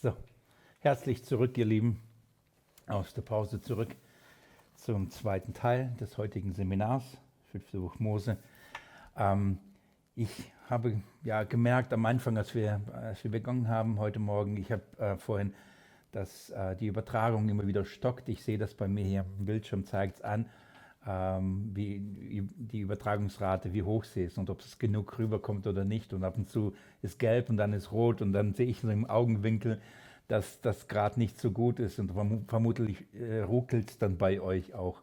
So, herzlich zurück, ihr Lieben, aus der Pause zurück zum zweiten Teil des heutigen Seminars, fünfte Buch Mose. Ähm, ich habe ja gemerkt am Anfang, als wir, als wir begonnen haben heute Morgen, ich habe äh, vorhin, dass äh, die Übertragung immer wieder stockt. Ich sehe das bei mir hier im Bildschirm, zeigt es an, ähm, wie die Übertragungsrate, wie hoch sie ist und ob es genug rüberkommt oder nicht. Und ab und zu ist gelb und dann ist rot und dann sehe ich so im Augenwinkel, dass das gerade nicht so gut ist und vermutlich äh, ruckelt es dann bei euch auch.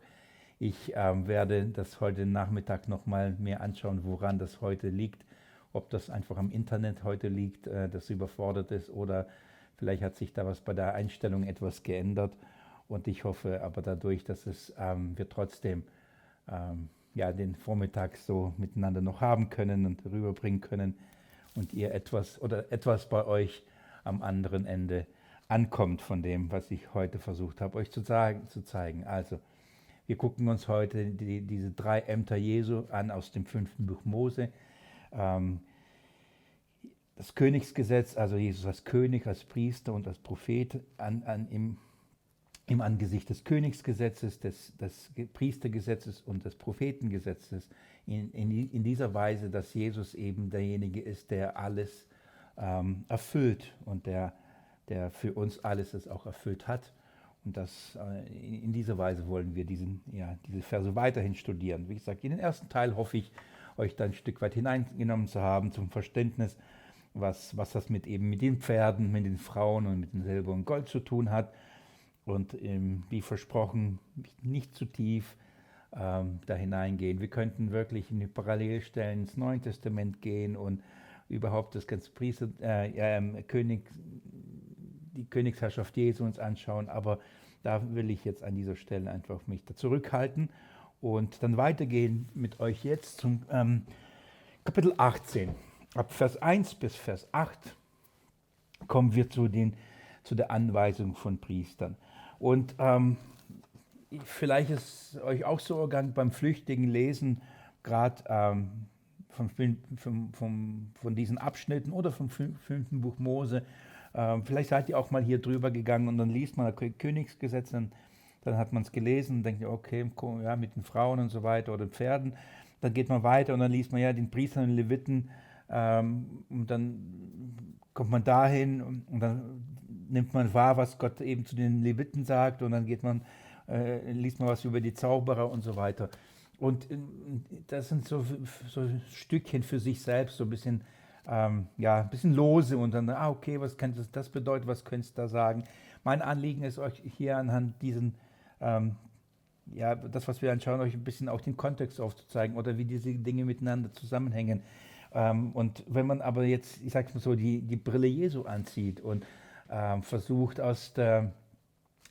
Ich ähm, werde das heute Nachmittag nochmal mehr anschauen, woran das heute liegt. Ob das einfach am Internet heute liegt, äh, das überfordert ist oder vielleicht hat sich da was bei der Einstellung etwas geändert. Und ich hoffe aber dadurch, dass es, ähm, wir trotzdem ähm, ja, den Vormittag so miteinander noch haben können und rüberbringen können und ihr etwas oder etwas bei euch am anderen Ende ankommt von dem, was ich heute versucht habe, euch zu, sagen, zu zeigen. Also, wir gucken uns heute die, diese drei Ämter Jesu an aus dem fünften Buch Mose. Ähm, das Königsgesetz, also Jesus als König, als Priester und als Prophet an, an, im, im Angesicht des Königsgesetzes, des, des Priestergesetzes und des Prophetengesetzes, in, in, in, dieser Weise, dass Jesus eben derjenige ist, der alles ähm, erfüllt und der der für uns alles es auch erfüllt hat. Und das, äh, in dieser Weise wollen wir diesen, ja, diese Verse weiterhin studieren. Wie gesagt, in den ersten Teil hoffe ich, euch da ein Stück weit hineingenommen zu haben zum Verständnis, was, was das mit eben mit den Pferden, mit den Frauen und mit dem Silber und Gold zu tun hat. Und ähm, wie versprochen, nicht zu tief ähm, da hineingehen. Wir könnten wirklich in die Parallelstellen ins Neue Testament gehen und überhaupt das ganze Priester, äh, äh, König, die Königsherrschaft Jesu uns anschauen, aber da will ich jetzt an dieser Stelle einfach mich da zurückhalten und dann weitergehen mit euch jetzt zum ähm, Kapitel 18. Ab Vers 1 bis Vers 8 kommen wir zu, den, zu der Anweisung von Priestern. Und ähm, vielleicht ist euch auch so ergangen beim flüchtigen Lesen, gerade ähm, von, von, von, von, diesen Abschnitten oder vom fünften Buch Mose, ähm, vielleicht seid ihr auch mal hier drüber gegangen und dann liest man das Königsgesetz, dann, dann hat man es gelesen und denkt, okay, ja, mit den Frauen und so weiter oder Pferden. Dann geht man weiter und dann liest man ja den Priestern und Leviten und dann kommt man dahin und, dann nimmt man wahr, was Gott eben zu den Leviten sagt und dann geht man, äh, liest man was über die Zauberer und so weiter. Und äh, das sind so, so Stückchen für sich selbst, so ein bisschen ähm, ja, ein bisschen lose und dann, ah, okay, was könnte das, bedeuten, was könntest du da sagen? Mein Anliegen ist euch hier anhand diesen, ähm, ja, das, was wir anschauen, euch ein bisschen auch den Kontext aufzuzeigen oder wie diese Dinge miteinander zusammenhängen. Ähm, und wenn man aber jetzt, ich sag's mal so, die, die Brille Jesu anzieht und ähm, versucht aus der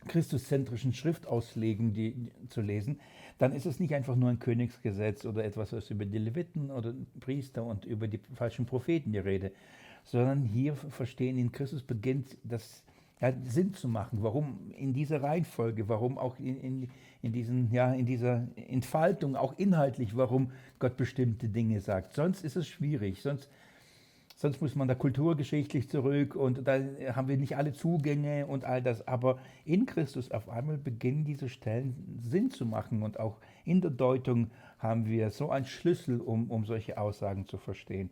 christuszentrischen Schriftauslegung die, zu lesen, dann ist es nicht einfach nur ein Königsgesetz oder etwas, was über die Leviten oder Priester und über die falschen Propheten die Rede, sondern hier verstehen, in Christus beginnt das ja, Sinn zu machen, warum in dieser Reihenfolge, warum auch in, in, in, diesen, ja, in dieser Entfaltung, auch inhaltlich, warum Gott bestimmte Dinge sagt. Sonst ist es schwierig, sonst Sonst muss man da kulturgeschichtlich zurück und da haben wir nicht alle Zugänge und all das. Aber in Christus auf einmal beginnen diese Stellen Sinn zu machen und auch in der Deutung haben wir so einen Schlüssel, um, um solche Aussagen zu verstehen.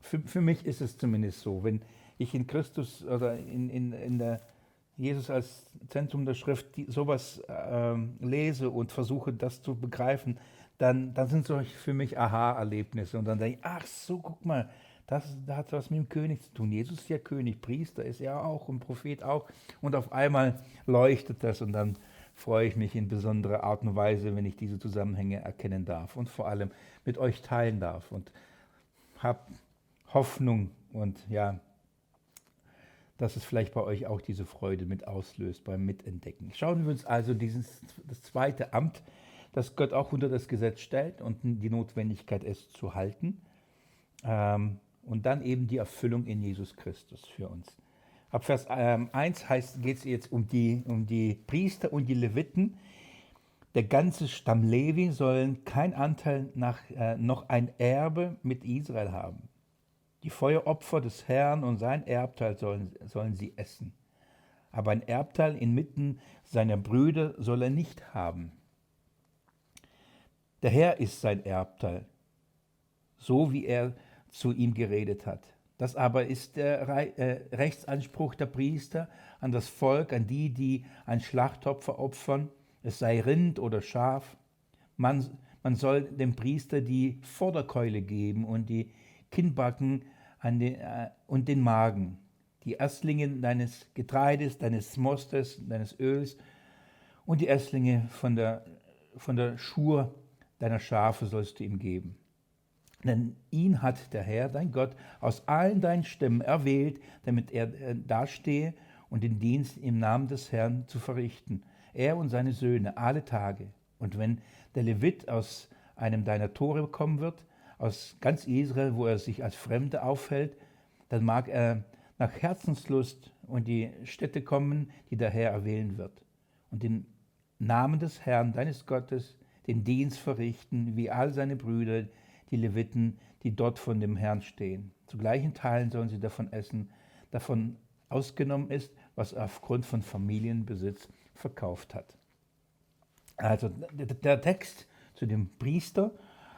Für, für mich ist es zumindest so, wenn ich in Christus oder in, in, in der Jesus als Zentrum der Schrift die, sowas ähm, lese und versuche, das zu begreifen, dann, dann sind solche für mich Aha-Erlebnisse. Und dann denke ich, ach so, guck mal, das, das hat was mit dem König zu tun. Jesus ist ja König, Priester ist er auch und Prophet auch. Und auf einmal leuchtet das und dann freue ich mich in besonderer Art und Weise, wenn ich diese Zusammenhänge erkennen darf und vor allem mit euch teilen darf und habe Hoffnung und ja, dass es vielleicht bei euch auch diese Freude mit auslöst beim Mitentdecken. Schauen wir uns also dieses, das zweite Amt, das Gott auch unter das Gesetz stellt und die Notwendigkeit, es zu halten. Ähm, und dann eben die Erfüllung in Jesus Christus für uns. Ab Vers ähm, 1 geht es jetzt um die, um die Priester und die Leviten. Der ganze Stamm Levi sollen kein Anteil nach, äh, noch ein Erbe mit Israel haben. Die Feueropfer des Herrn und sein Erbteil sollen, sollen sie essen. Aber ein Erbteil inmitten seiner Brüder soll er nicht haben. Der Herr ist sein Erbteil, so wie er zu ihm geredet hat. Das aber ist der äh, Rechtsanspruch der Priester an das Volk, an die, die ein Schlachtopfer opfern, es sei Rind oder Schaf. Man, man soll dem Priester die Vorderkeule geben und die Kinnbacken an den, äh, und den Magen, die Erstlinge deines Getreides, deines Mostes, deines Öls und die Erstlinge von der, von der Schur deiner Schafe sollst du ihm geben. Denn ihn hat der Herr, dein Gott, aus allen deinen Stämmen erwählt, damit er äh, dastehe und den Dienst im Namen des Herrn zu verrichten. Er und seine Söhne alle Tage. Und wenn der Levit aus einem deiner Tore kommen wird, aus ganz Israel, wo er sich als Fremde aufhält, dann mag er nach Herzenslust und die Städte kommen, die der Herr erwählen wird. Und im Namen des Herrn, deines Gottes, den Dienst verrichten, wie all seine Brüder, die Leviten, die dort von dem Herrn stehen. Zu gleichen Teilen sollen sie davon essen, davon ausgenommen ist, was er aufgrund von Familienbesitz verkauft hat. Also der Text zu dem Priester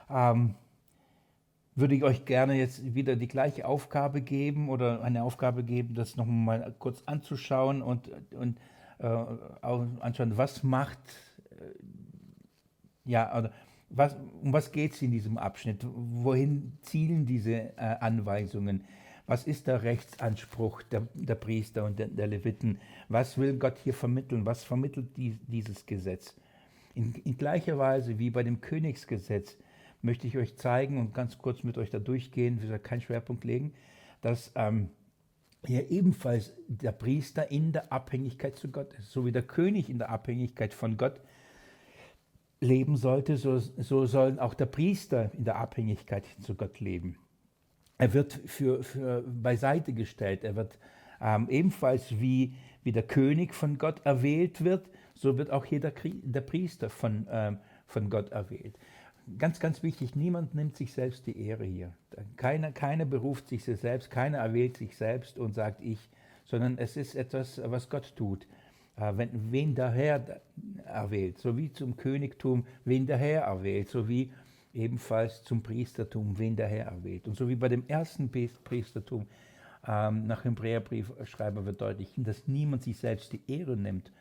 ähm, würde ich euch gerne jetzt wieder die gleiche Aufgabe geben oder eine Aufgabe geben, das nochmal kurz anzuschauen und, und äh, anschauen, was macht, äh, ja, oder was, um was geht es in diesem Abschnitt? Wohin zielen diese äh, Anweisungen? Was ist der Rechtsanspruch der, der Priester und der, der, Leviten? Was will Gott hier vermitteln? Was vermittelt die, dieses Gesetz? In, in, gleicher Weise wie bei dem Königsgesetz möchte ich euch zeigen und ganz kurz mit euch da durchgehen, wir sollen keinen Schwerpunkt legen, dass ähm, hier ebenfalls der Priester in der Abhängigkeit zu Gott ist, so wie der König in der Abhängigkeit von Gott leben sollte, so, so sollen auch der Priester in der Abhängigkeit zu Gott leben. Er wird für, für beiseite gestellt, er wird ähm, ebenfalls wie, wie der König von Gott erwählt wird, so wird auch hier der, der Priester von, ähm, von Gott erwählt. Ganz, ganz wichtig, niemand nimmt sich selbst die Ehre hier. Keiner, keiner beruft sich selbst, keiner erwählt sich selbst und sagt ich, sondern es ist etwas, was Gott tut. Äh, wenn, wen der Herr erwählt, so wie zum Königtum, wen der Herr erwählt, so wie ebenfalls zum Priestertum, wen der Herr erwählt. Und so wie bei dem ersten Priestertum ähm, nach dem Hebräerbriefschreiber wird deutlich, dass niemand sich selbst die Ehre nimmt,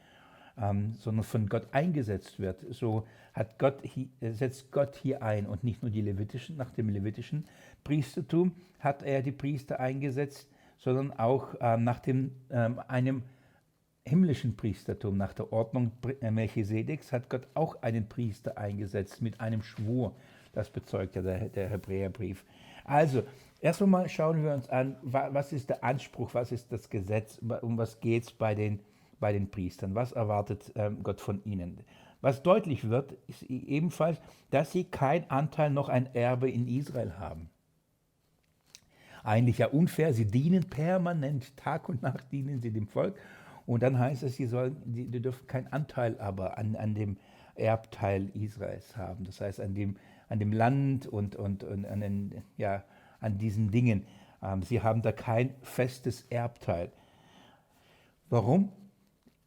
ähm, sondern von Gott eingesetzt wird. So hat Gott, setzt Gott hier ein und nicht nur die levitischen, nach dem levitischen Priestertum hat er die Priester eingesetzt, sondern auch ähm, nach dem, ähm, einem himmlischen Priestertum, nach der Ordnung äh, Melchisedeks, hat Gott auch einen Priester eingesetzt mit einem Schwur. Das bezeugt ja der, der Hebräerbrief. Also, erst einmal schauen wir uns an, was ist der Anspruch, was ist das Gesetz, um was geht es bei den, bei den Priestern, was erwartet ähm, Gott von ihnen. Was deutlich wird, ist ebenfalls, dass sie kein Anteil noch ein Erbe in Israel haben. Eigentlich ja unfair, sie dienen permanent, Tag und Nacht dienen sie dem Volk und dann heißt es, sie, sollen, die dürfen keinen Anteil aber an, an dem Erbteil Israels haben. Das heißt, an dem, an dem Land und, und, und an, den, ja, an diesen Dingen. Ähm, sie haben da kein festes Erbteil. Warum?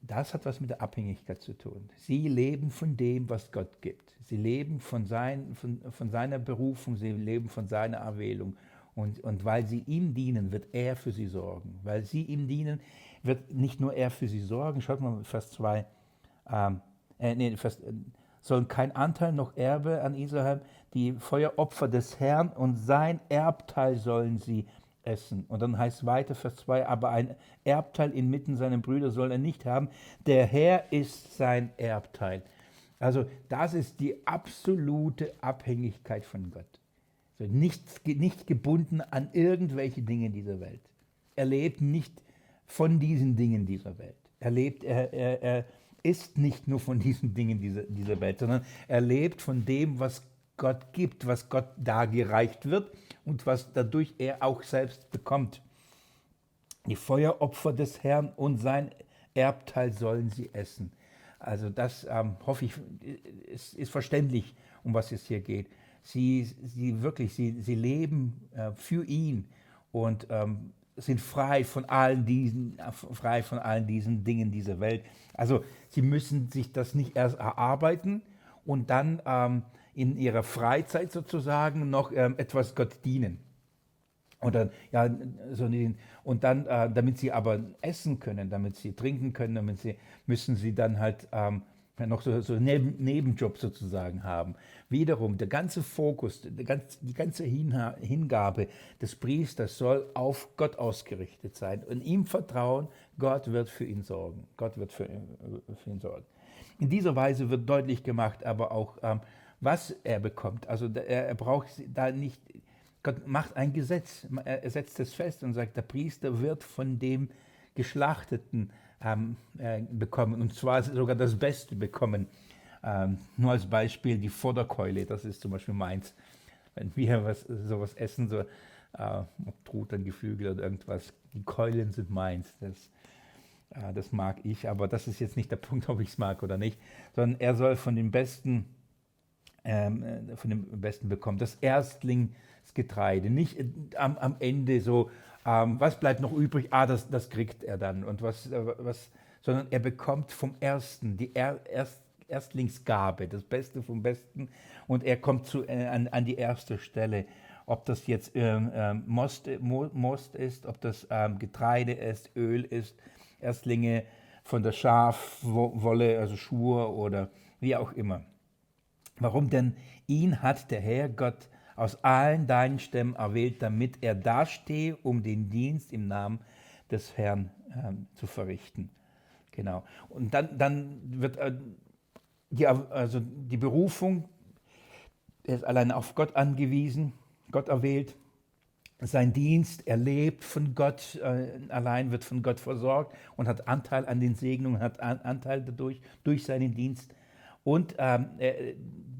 Das hat was mit der Abhängigkeit zu tun. Sie leben von dem, was Gott gibt. Sie leben von, sein, von, von seiner Berufung, sie leben von seiner Erwählung. Und, und weil sie ihm dienen, wird er für sie sorgen. Weil sie ihm dienen, wird nicht nur er für sie sorgen. Schaut mal, Vers 2. Ähm, äh, nee, Vers, äh, sollen kein Anteil noch Erbe an Israel, die Feueropfer des Herrn und sein Erbteil sollen sie essen. Und dann heißt weiter, Vers 2, aber ein Erbteil inmitten seiner Brüder soll er nicht haben. Der Herr ist sein Erbteil. Also das ist die absolute Abhängigkeit von Gott. Also nicht, nicht gebunden an irgendwelche Dinge dieser Welt. Er lebt nicht von diesen Dingen dieser Welt. Er lebt, er, er, er ist nicht nur von diesen Dingen dieser, dieser Welt, sondern er lebt von dem, was Gott gibt, was Gott dargereicht wird und was dadurch er auch selbst bekommt. die Feueropfer des Herrn und sein Erbteil sollen sie essen. Also das ähm, hoffe ich, ist, ist, verständlich, um was es hier geht. Sie, sie wirklich, sie, sie leben äh, für ihn und ähm, sind frei von allen diesen, frei von allen diesen Dingen dieser Welt. Also sie müssen sich das nicht erst erarbeiten und dann ähm, in ihrer Freizeit sozusagen noch ähm, etwas Gott dienen. Und dann, ja, so und dann, äh, damit sie aber essen können, damit sie trinken können, damit sie, müssen sie dann halt ähm, noch so, so Neben, Nebenjob sozusagen haben. Wiederum, der ganze Fokus, die ganze, die ganze Hingabe des Priesters soll auf Gott ausgerichtet sein und ihm vertrauen, Gott wird für ihn sorgen. Gott wird für, für ihn sorgen. In dieser Weise wird deutlich gemacht, aber auch, ähm, was er bekommt. Also er, er braucht da nicht Gott macht ein Gesetz, er setzt es fest und sagt, der Priester wird von dem Geschlachteten ähm, äh, bekommen, und zwar sogar das Beste bekommen. Ähm, nur als Beispiel die Vorderkeule, das ist zum Beispiel meins. Wenn wir was, sowas essen, so äh, Truten, Geflügel oder irgendwas, die Keulen sind meins. Das, äh, das mag ich, aber das ist jetzt nicht der Punkt, ob ich es mag oder nicht, sondern er soll von dem Besten, ähm, äh, von dem Besten bekommen. Das Erstling das Getreide. Nicht äh, am, am Ende so, ähm, was bleibt noch übrig? Ah, das, das kriegt er dann. Und was, äh, was, sondern er bekommt vom Ersten die er, Erst, Erstlingsgabe, das Beste vom Besten. Und er kommt zu, äh, an, an die erste Stelle. Ob das jetzt ähm, ähm, Most, Most ist, ob das ähm, Getreide ist, Öl ist, Erstlinge von der Schafwolle, also Schuhe oder wie auch immer. Warum denn? Ihn hat der Herr Gott aus allen deinen Stämmen erwählt, damit er dastehe, um den Dienst im Namen des Herrn ähm, zu verrichten. Genau. Und dann, dann wird äh, die, also die Berufung, er ist allein auf Gott angewiesen, Gott erwählt, sein Dienst, er lebt von Gott, äh, allein wird von Gott versorgt und hat Anteil an den Segnungen, hat an, Anteil dadurch, durch seinen Dienst. Und ähm,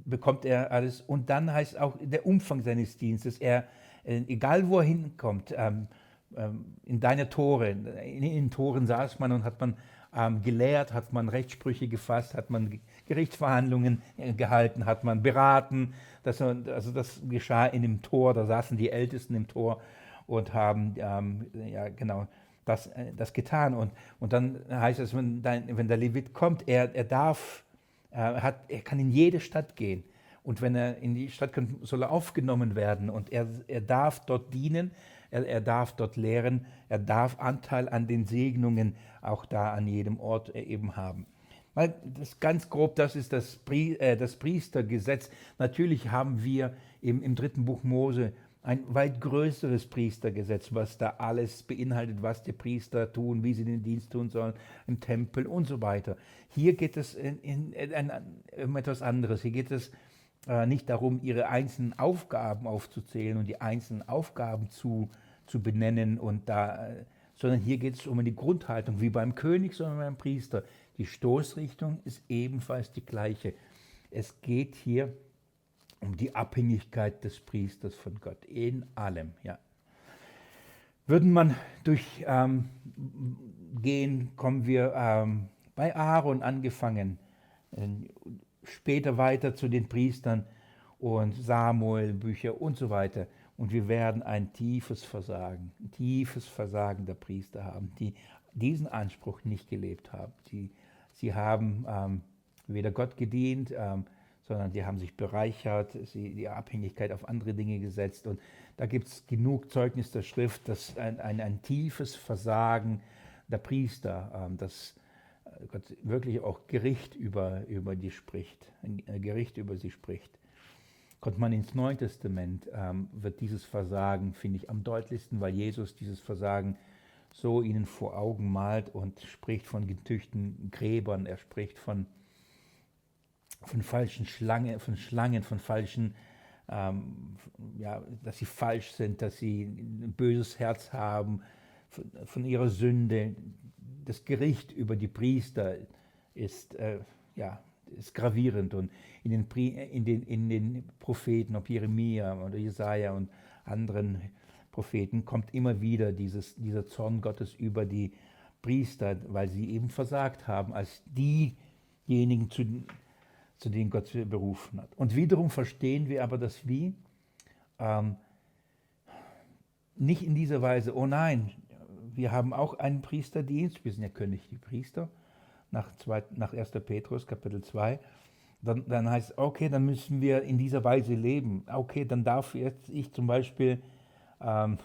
bekommt er alles. Und dann heißt auch der Umfang seines Dienstes. Er, äh, egal wo er hinkommt, ähm, ähm, in deine Tore, in den Toren saß man und hat man ähm, gelehrt, hat man Rechtssprüche gefasst, hat man Gerichtsverhandlungen äh, gehalten, hat man beraten. Das, also das geschah in dem Tor, da saßen die Ältesten im Tor und haben ähm, ja genau das, äh, das getan. Und, und dann heißt es, wenn, dein, wenn der Levit kommt, er, er darf er, hat, er kann in jede Stadt gehen. Und wenn er in die Stadt kommt, soll er aufgenommen werden. Und er, er darf dort dienen, er, er darf dort lehren, er darf Anteil an den Segnungen auch da an jedem Ort äh, eben haben. Weil das ganz grob, das ist das, Pri, äh, das Priestergesetz. Natürlich haben wir im, im dritten Buch Mose ein weit größeres Priestergesetz, was da alles beinhaltet, was die Priester tun, wie sie den Dienst tun sollen im Tempel und so weiter. Hier geht es in, in, in, um etwas anderes. Hier geht es äh, nicht darum, ihre einzelnen Aufgaben aufzuzählen und die einzelnen Aufgaben zu, zu benennen, und da, äh, sondern hier geht es um die Grundhaltung, wie beim König, sondern beim Priester. Die Stoßrichtung ist ebenfalls die gleiche. Es geht hier um um die Abhängigkeit des Priesters von Gott in allem. Ja. Würden man durchgehen, ähm, kommen wir ähm, bei Aaron angefangen, äh, später weiter zu den Priestern und Samuel, Bücher und so weiter. Und wir werden ein tiefes Versagen, ein tiefes Versagen der Priester haben, die diesen Anspruch nicht gelebt haben. Die, sie haben ähm, weder Gott gedient, ähm, sondern die haben sich bereichert, sie, die Abhängigkeit auf andere Dinge gesetzt. Und da gibt es genug Zeugnis der Schrift, dass ein, ein, ein tiefes Versagen der Priester, ähm, dass äh, Gott wirklich auch Gericht über, über die spricht, ein äh, Gericht über sie spricht. Kommt man ins Neue Testament, ähm, wird dieses Versagen, finde ich, am deutlichsten, weil Jesus dieses Versagen so ihnen vor Augen malt und spricht von getüchten Gräbern, er spricht von von falschen Schlangen, von Schlangen, von falschen, ähm, ja, dass sie falsch sind, dass sie ein böses Herz haben, von, von ihrer Sünde. Das Gericht über die Priester ist, äh, ja, ist gravierend und in den, in, den, in den Propheten, ob Jeremia oder Jesaja und anderen Propheten kommt immer wieder dieses, dieser Zorn Gottes über die Priester, weil sie eben versagt haben, als diejenigen, zu, zu denen Gott sie berufen hat. Und wiederum verstehen wir aber das Wie ähm, nicht in dieser Weise, oh nein, wir haben auch einen Priesterdienst, wir sind ja königliche Priester, nach, zwei, nach 1. Petrus Kapitel 2, dann, dann heißt es, okay, dann müssen wir in dieser Weise leben. Okay, dann darf jetzt ich zum Beispiel ähm,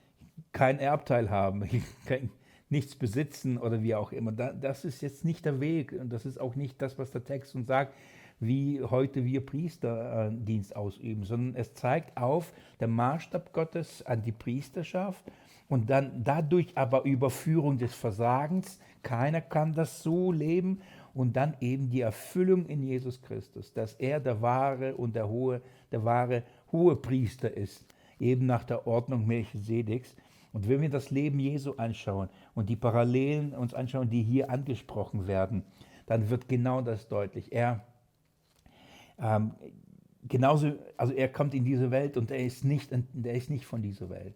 kein Erbteil haben, kein, nichts besitzen oder wie auch immer. das ist jetzt nicht der Weg und das ist auch nicht das, was der Text uns sagt, wie heute wir Priesterdienst äh, ausüben, sondern es zeigt auf der Maßstab Gottes an die Priesterschaft und dann dadurch aber Überführung des Versagens. Keiner kann das so leben und dann eben die Erfüllung in Jesus Christus, dass er der wahre und der hohe, der wahre hohe Priester ist, eben nach der Ordnung Melchisedeks. Und wenn wir das Leben Jesu anschauen und die Parallelen uns anschauen, die hier angesprochen werden, dann wird genau das deutlich. Er ähm, genauso, also er kommt in diese Welt und er ist nicht, er ist nicht von dieser Welt.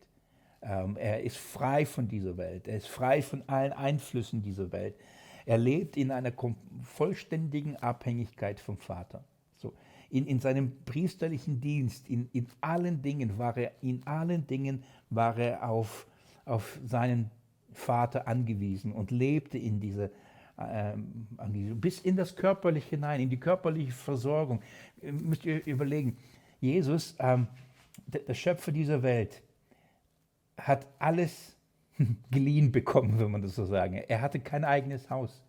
Ähm, er ist frei von dieser Welt. Er ist frei von allen Einflüssen dieser Welt. Er lebt in einer vollständigen Abhängigkeit vom Vater. So. In, in seinem priesterlichen Dienst, in, in allen Dingen war er, in allen Dingen war er auf, auf seinen Vater angewiesen und lebte in dieser bis in das Körperliche hinein, in die körperliche Versorgung. Ihr müsst ihr überlegen, Jesus, ähm, der, der Schöpfer dieser Welt, hat alles geliehen bekommen, wenn man das so sagen. Er hatte kein eigenes Haus.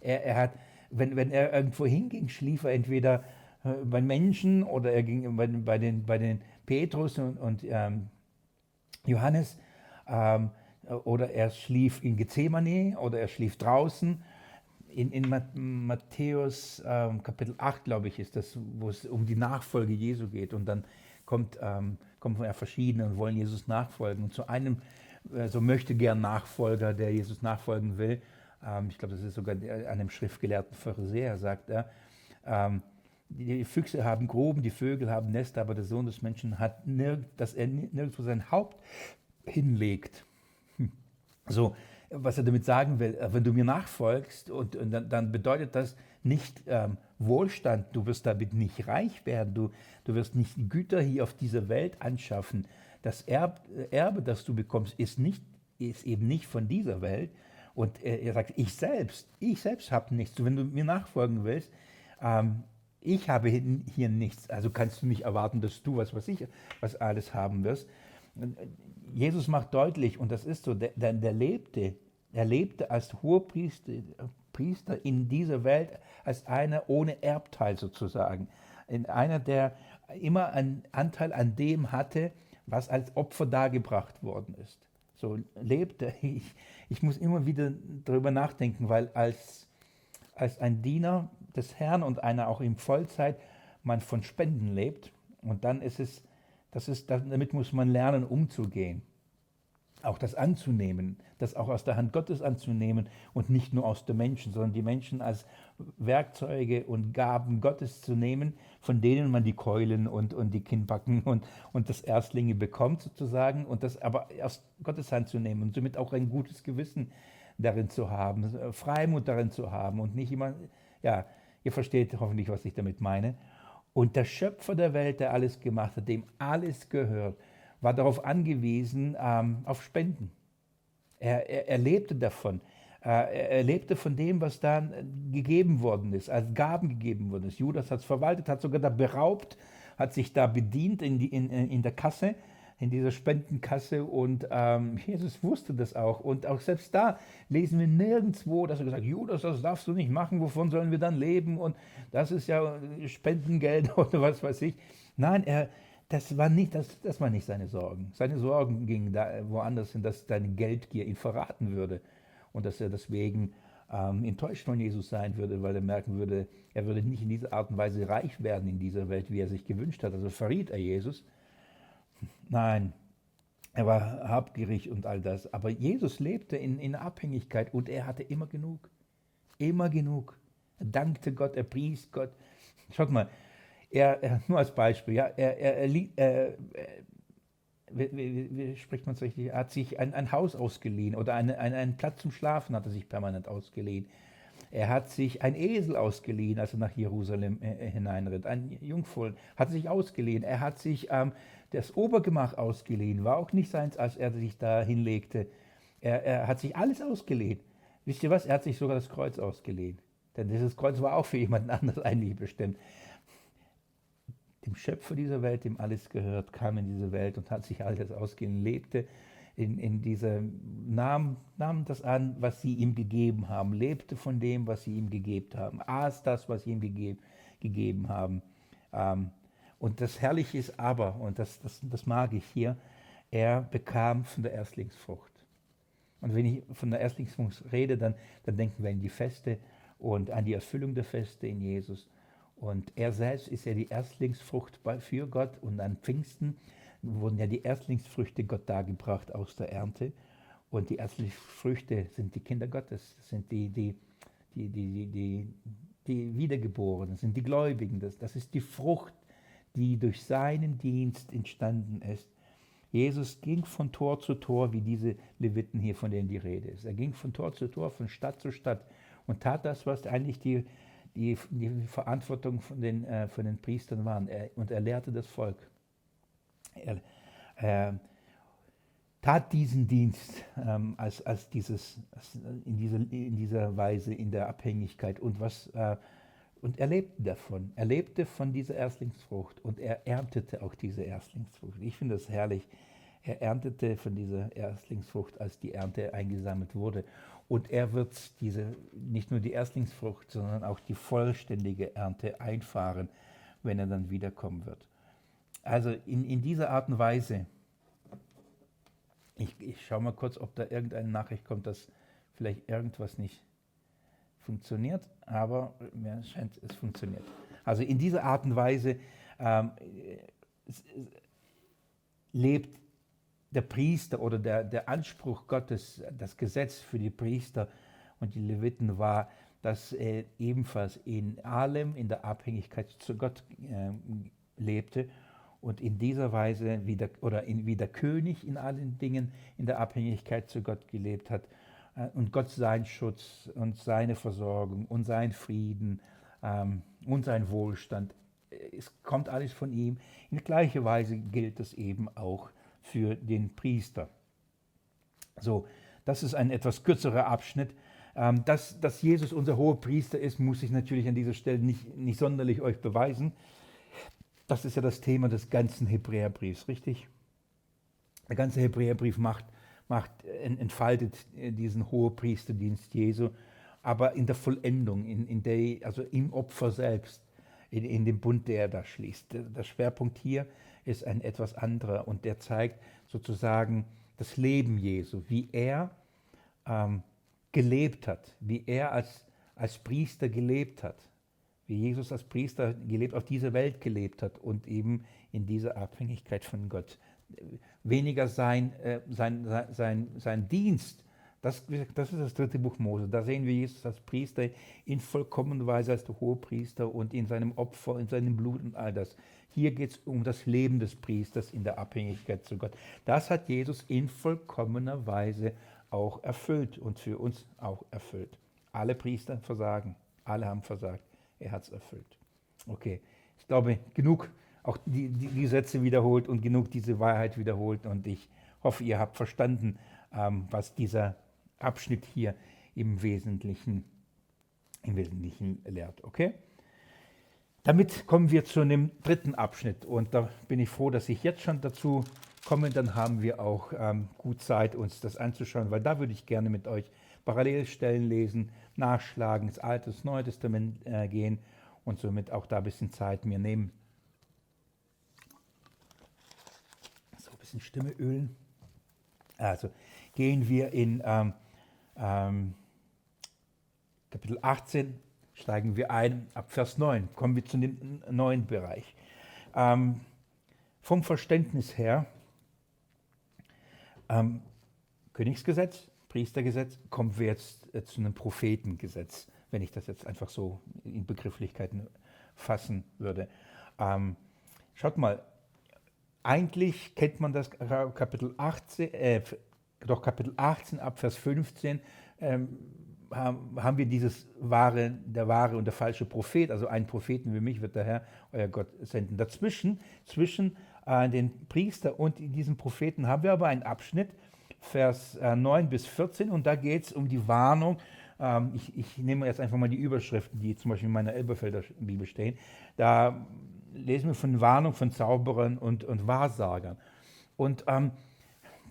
Er, er hat, wenn, wenn er irgendwo hinging, schlief er entweder äh, bei Menschen oder er ging bei, bei, den, bei den Petrus und, und ähm, Johannes ähm, oder er schlief in Gethsemane oder er schlief draußen. In, in Matthäus ähm, Kapitel 8, glaube ich, ist das, wo es um die Nachfolge Jesu geht. Und dann kommt, ähm, kommen ja verschiedene und wollen Jesus nachfolgen. Und zu einem äh, so möchte gern Nachfolger, der Jesus nachfolgen will. Ähm, ich glaube, das ist sogar einem schriftgelehrten Pharisäer, sagt er. Ähm, die Füchse haben Gruben, die Vögel haben Nester, aber der Sohn des Menschen hat, nirg dass er nirgendwo sein Haupt hinlegt. Hm. So, was er damit sagen will, äh, wenn du mir nachfolgst, und, und dann, dann, bedeutet das nicht ähm, Wohlstand, du wirst damit nicht reich werden, du, du wirst nicht Güter hier auf dieser Welt anschaffen, das Erb, Erbe, das du bekommst, ist, nicht, ist eben nicht von dieser Welt. Und er, er sagt, ich selbst, ich selbst habe nichts. Wenn du mir nachfolgen willst, ähm, ich habe hier nichts. Also kannst du nicht erwarten, dass du was, was ich, was alles haben wirst. Jesus macht deutlich, und das ist so, der, der, der lebte, er lebte als Hohepriester Priester in dieser Welt, als einer ohne Erbteil sozusagen. In einer, der immer einen Anteil an dem hatte, was als Opfer dargebracht worden ist. So lebt er. Ich, ich muss immer wieder darüber nachdenken, weil als, als ein Diener des Herrn und einer auch in Vollzeit man von Spenden lebt und dann ist es, das ist, damit muss man lernen, umzugehen auch das anzunehmen, das auch aus der Hand Gottes anzunehmen und nicht nur aus der Menschen, sondern die Menschen als Werkzeuge und Gaben Gottes zu nehmen, von denen man die Keulen und, und die Kinnbacken und, und das Erstlinge bekommt sozusagen und das aber aus Gottes Hand zu nehmen und somit auch ein gutes Gewissen darin zu haben, Freimut darin zu haben und nicht immer, ja, ihr versteht hoffentlich, was ich damit meine. Und der Schöpfer der Welt, der alles gemacht hat, dem alles gehört, war darauf angewiesen, ähm, auf Spenden. Er, er, er lebte davon. Äh, er lebte von dem, was dann gegeben worden ist, als Gaben gegeben worden ist. Judas hat es verwaltet, hat sogar da beraubt, hat sich da bedient in, die, in, in der Kasse, in dieser Spendenkasse und ähm, Jesus wusste das auch. Und auch selbst da lesen wir nirgendwo, dass er gesagt hat, Judas, das darfst du nicht machen, wovon sollen wir dann leben? Und das ist ja Spendengeld oder was weiß ich. Nein, er, das war nicht, das, das war nicht seine Sorgen. Seine Sorgen gingen da woanders hin, dass deine Geldgier ihn verraten würde und dass er deswegen ähm, enttäuscht von Jesus sein würde, weil er merken würde, er würde nicht in dieser Art und Weise reich werden in dieser Welt, wie er sich gewünscht hat. Also verriet er Jesus. Nein, er war habgierig und all das. Aber Jesus lebte in, in Abhängigkeit und er hatte immer genug. Immer genug. Er dankte Gott, er pries Gott. Schaut mal, er, er, nur als Beispiel, ja, er, er, er, wie, wie, wie, spricht man es richtig? Er hat sich ein, ein Haus ausgeliehen oder eine, ein, einen Platz zum Schlafen hat er sich permanent ausgeliehen. Er hat sich ein Esel ausgeliehen, als er nach Jerusalem äh, äh hineinritt. Ein Jungfohlen hat sich ausgeliehen. Er hat sich ähm, das Obergemach ausgeliehen. War auch nicht seins, als er sich da hinlegte. Er, er hat sich alles ausgeliehen. Wisst ihr was? Er hat sich sogar das Kreuz ausgeliehen. Denn dieses Kreuz war auch für jemanden anders eigentlich bestimmt. Dem Schöpfer dieser Welt, dem alles gehört, kam in diese Welt und hat sich alles ausgeliehen, lebte in, in dieser, nahm, nahm das an, was sie ihm gegeben haben, lebte von dem, was sie ihm gegeben haben, aß das, was sie ihm gegeben, gegeben haben. Ähm, und das Herrliche ist aber, und das, das, das mag ich hier, er bekam von der Erstlingsfrucht. Und wenn ich von der Erstlingsfrucht rede, dann, dann denken wir an die Feste und an die Erfüllung der Feste in Jesus. Und er selbst ist ja die Erstlingsfrucht für Gott und an Pfingsten wurden ja die Erstlingsfrüchte Gott dargebracht aus der Ernte. Und die Erstlingsfrüchte sind die Kinder Gottes, das sind die, die, die, die, die, die Wiedergeborenen, das sind die Gläubigen. Das, das ist die Frucht, die durch seinen Dienst entstanden ist. Jesus ging von Tor zu Tor, wie diese Leviten hier, von denen die Rede ist. Er ging von Tor zu Tor, von Stadt zu Stadt und tat das, was eigentlich die, die, die Verantwortung von den, äh, von den Priestern war. und er lehrte das Volk. Er äh, tat diesen Dienst ähm, als, als dieses, als in, dieser, in dieser Weise in der Abhängigkeit und was äh, und er lebte davon. Er lebte von dieser Erstlingsfrucht und er erntete auch diese Erstlingsfrucht. Ich finde das herrlich. Er erntete von dieser Erstlingsfrucht, als die Ernte eingesammelt wurde. Und er wird diese, nicht nur die Erstlingsfrucht, sondern auch die vollständige Ernte einfahren, wenn er dann wiederkommen wird. Also in, in dieser Art und Weise, ich, ich schaue mal kurz, ob da irgendeine Nachricht kommt, dass vielleicht irgendwas nicht funktioniert, aber mir scheint es funktioniert. Also in dieser Art und Weise ähm, lebt der Priester oder der, der Anspruch Gottes, das Gesetz für die Priester und die Leviten war, dass er ebenfalls in allem in der Abhängigkeit zu Gott äh, lebte und in dieser Weise wie der, oder in, wie der König in allen Dingen in der Abhängigkeit zu Gott gelebt hat und Gott seinen Schutz und seine Versorgung und sein Frieden ähm, und sein Wohlstand. Es kommt alles von ihm. In gleicher Weise gilt es eben auch für den Priester. So, das ist ein etwas kürzerer Abschnitt. Ähm, dass, dass Jesus unser hoher Priester ist, muss ich natürlich an dieser Stelle nicht, nicht sonderlich euch beweisen. Das ist ja das Thema des ganzen Hebräerbriefs, richtig? Der ganze Hebräerbrief macht macht, entfaltet äh, diesen Hohepriesterdienst Jesu, aber in der Vollendung, in, in der, also im Opfer selbst, in, in dem Bund, der er da schließt. Der Schwerpunkt hier ist ein etwas anderer und der zeigt sozusagen das Leben Jesu, wie er ähm, gelebt hat, wie er als, als Priester gelebt hat, wie Jesus als Priester gelebt, auf dieser Welt gelebt hat und eben in dieser Abhängigkeit von Gott weniger sein, äh, sein, sein, sein Dienst. Das, das ist das dritte Buch Mose. Da sehen wir Jesus als Priester in vollkommener Weise als der Hohepriester und in seinem Opfer, in seinem Blut und all das. Hier geht es um das Leben des Priesters in der Abhängigkeit zu Gott. Das hat Jesus in vollkommener Weise auch erfüllt und für uns auch erfüllt. Alle Priester versagen, alle haben versagt. Er hat es erfüllt. Okay, ich glaube, genug auch die, die, die, Sätze wiederholt und genug diese Wahrheit wiederholt. Und ich hoffe, ihr habt verstanden, ähm, was dieser Abschnitt hier im Wesentlichen, im Wesentlichen lehrt. Okay? Damit kommen wir zu einem dritten Abschnitt. Und da bin ich froh, dass ich jetzt schon dazu komme. Dann haben wir auch ähm, gut Zeit, uns das anzuschauen, weil da würde ich gerne mit euch Parallelstellen lesen, nachschlagen, ins Alte, ins Neue Testament äh, gehen und somit auch da ein bisschen Zeit mir nehmen. Bisschen Stimme ölen. Also gehen wir in ähm, ähm, Kapitel 18, steigen wir ein ab Vers 9, kommen wir zu dem neuen Bereich. Ähm, vom Verständnis her, ähm, Königsgesetz, Priestergesetz, kommen wir jetzt äh, zu einem Prophetengesetz, wenn ich das jetzt einfach so in Begrifflichkeiten fassen würde. Ähm, schaut mal, eigentlich kennt man das Kapitel 18, äh, doch Kapitel 18 ab Vers 15 ähm, haben wir dieses wahre, der wahre und der falsche Prophet, also einen Propheten wie mich wird der Herr, euer Gott, senden. Dazwischen, zwischen äh, den Priester und diesem Propheten haben wir aber einen Abschnitt, Vers äh, 9 bis 14, und da geht es um die Warnung. Ähm, ich, ich, nehme jetzt einfach mal die Überschriften, die zum Beispiel in meiner Elberfelder Bibel stehen. Da lesen wir von Warnung von Zauberern und, und Wahrsagern. Und ähm,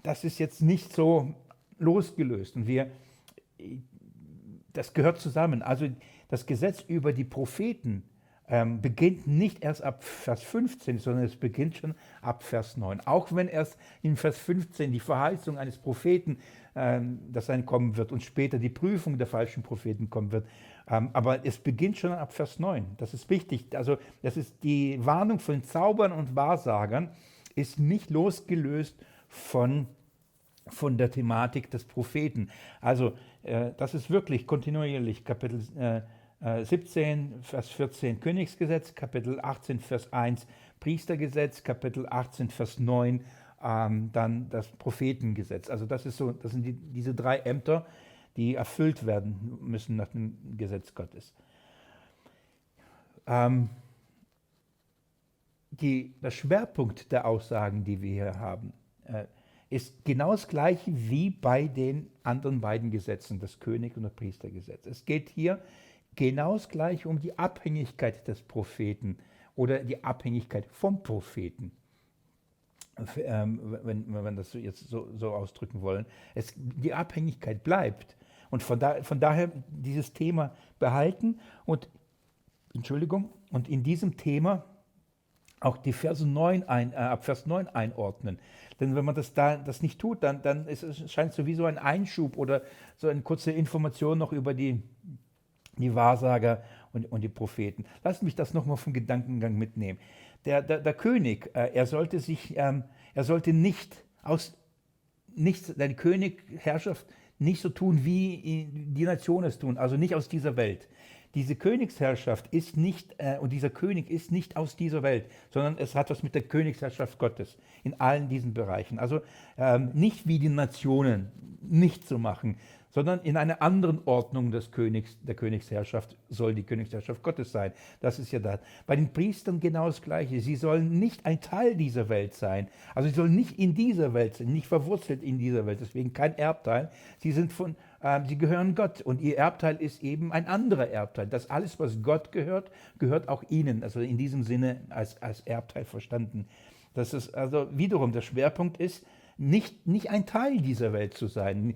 das ist jetzt nicht so losgelöst. Und wir, das gehört zusammen. Also das Gesetz über die Propheten ähm, beginnt nicht erst ab Vers 15, sondern es beginnt schon ab Vers 9. Auch wenn erst in Vers 15 die Verheißung eines Propheten, ähm, das dann kommen wird und später die Prüfung der falschen Propheten kommen wird. Ähm, aber es beginnt schon ab Vers 9. Das ist wichtig. Also das ist die Warnung von Zaubern und Wahrsagern ist nicht losgelöst von von der Thematik des Propheten. Also äh, das ist wirklich kontinuierlich Kapitel äh, 17, äh, Vers 14 Königsgesetz, Kapitel 18, Vers 1 Priestergesetz, Kapitel 18, Vers 9 ähm, dann das Prophetengesetz. Also das, ist so, das sind die, diese drei Ämter, die erfüllt werden müssen nach dem Gesetz Gottes. Ähm, die, der Schwerpunkt der Aussagen, die wir hier haben, äh, ist genau das gleiche wie bei den anderen beiden Gesetzen, das König- und das Priestergesetz. Es geht hier genau das gleiche um die Abhängigkeit des Propheten oder die Abhängigkeit vom Propheten, ähm, wenn, wenn wir das jetzt so, so ausdrücken wollen. Es, die Abhängigkeit bleibt. Und von, da, von daher dieses Thema behalten und, Entschuldigung, und in diesem Thema auch die Verse 9 ein, äh, ab Vers 9 einordnen. Denn wenn man das, da, das nicht tut, dann, dann ist es, scheint so wie so ein Einschub oder so eine kurze Information noch über die, die Wahrsager und, und die Propheten. Lasst mich das nochmal vom Gedankengang mitnehmen. Der, der, der König, äh, er sollte sich, ähm, er sollte nicht aus, nicht, seine Königherrschaft nicht so tun, wie die Nationen es tun, also nicht aus dieser Welt diese Königsherrschaft ist nicht, äh, und dieser König ist nicht aus dieser Welt, sondern es hat was mit der Königsherrschaft Gottes in allen diesen Bereichen. Also ähm, nicht wie die Nationen nicht zu machen, sondern in einer anderen Ordnung des Königs, der Königsherrschaft soll die Königsherrschaft Gottes sein. Das ist ja das. Bei den Priestern genau das Gleiche. Sie sollen nicht ein Teil dieser Welt sein. Also sie sollen nicht in dieser Welt sein, nicht verwurzelt in dieser Welt. Deswegen kein Erbteil. Sie sind von, äh, sie gehören Gott und ihr Erbteil ist eben ein anderer Erbteil. Das alles, was Gott gehört, gehört auch ihnen. Also in diesem Sinne als, als Erbteil verstanden. Das ist also wiederum der Schwerpunkt ist, nicht, nicht ein Teil dieser Welt zu sein,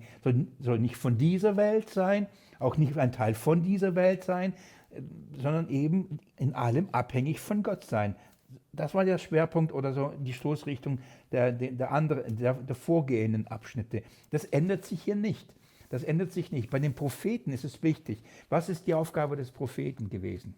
soll, nicht von dieser Welt sein, auch nicht ein Teil von dieser Welt sein, sondern eben in allem abhängig von Gott sein. Das war der Schwerpunkt oder so die Stoßrichtung der, der, der, andere, der, der vorgehenden Abschnitte. Das ändert sich hier nicht. Das ändert sich nicht. Bei den Propheten ist es wichtig. Was ist die Aufgabe des Propheten gewesen?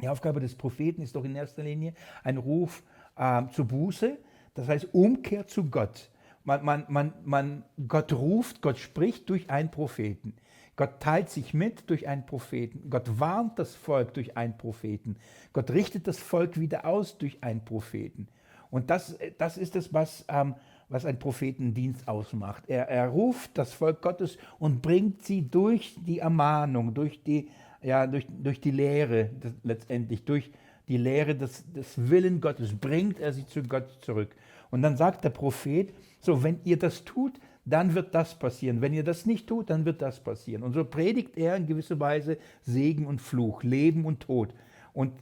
Die Aufgabe des Propheten ist doch in erster Linie ein Ruf äh, zur Buße, das heißt Umkehr zu Gott. Man, man, man, man, Gott ruft, Gott spricht durch einen Propheten. Gott teilt sich mit durch einen Propheten. Gott warnt das Volk durch einen Propheten. Gott richtet das Volk wieder aus durch einen Propheten. Und das, das ist es, was, ähm, was ein Prophetendienst ausmacht. Er, er ruft das Volk Gottes und bringt sie durch die Ermahnung, durch die, ja, durch, durch die Lehre letztendlich, durch die Lehre des, des Willen Gottes, bringt er sie zu Gott zurück. Und dann sagt der Prophet, so, wenn ihr das tut, dann wird das passieren. Wenn ihr das nicht tut, dann wird das passieren. Und so predigt er in gewisser Weise Segen und Fluch, Leben und Tod. Und,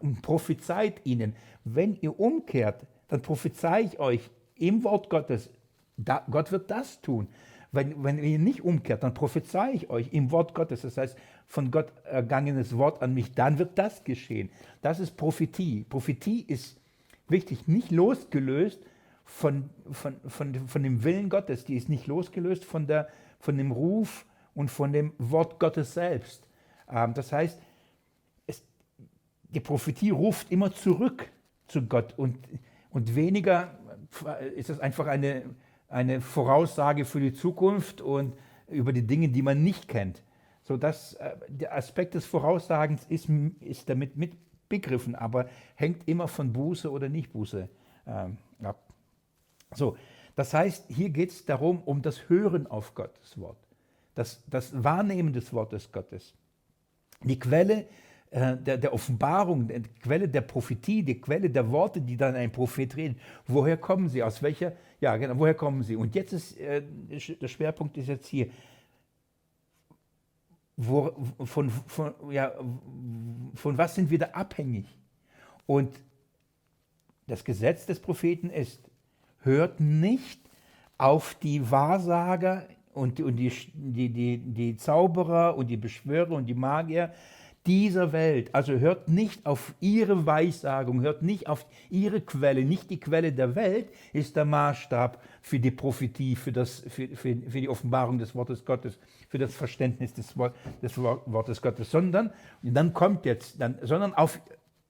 und prophezeit ihnen, wenn ihr umkehrt, dann prophezei ich euch im Wort Gottes, da, Gott wird das tun. Wenn, wenn ihr nicht umkehrt, dann prophezei ich euch im Wort Gottes, das heißt von Gott ergangenes Wort an mich, dann wird das geschehen. Das ist Prophetie. Prophetie ist wichtig, nicht losgelöst von, von, von, von dem Willen Gottes, die ist nicht losgelöst von, der, von dem Ruf und von dem Wort Gottes selbst. Ähm, das heißt, es, die Prophetie ruft immer zurück zu Gott und, und weniger ist es einfach eine, eine Voraussage für die Zukunft und über die Dinge, die man nicht kennt. So dass äh, der Aspekt des Voraussagens ist, ist damit mitbegriffen, aber hängt immer von Buße oder Nicht-Buße ähm, ab. So, das heißt, hier geht es darum, um das Hören auf Gottes Wort, das, das Wahrnehmen des Wortes Gottes. Die Quelle äh, der, der, Offenbarung, die Quelle der Prophetie, die Quelle der Worte, die dann ein Prophet redet. Woher kommen sie? Aus welcher? Ja, genau. Woher kommen sie? Und jetzt ist äh, der Schwerpunkt ist jetzt hier. Wo, von, von, ja, von was sind wir da abhängig? Und das Gesetz des Propheten ist, hört nicht auf die Wahrsager und, und die, die, die, die Zauberer und die Beschwörer und die Magier, dieser Welt. Also hört nicht auf ihre Weissagung, hört nicht auf ihre Quelle. Nicht die Quelle der Welt ist der Maßstab für die Prophetie, für, das, für, für, für die Offenbarung des Wortes Gottes, für das Verständnis des, des Wortes Gottes, sondern, dann kommt jetzt, dann, sondern auf,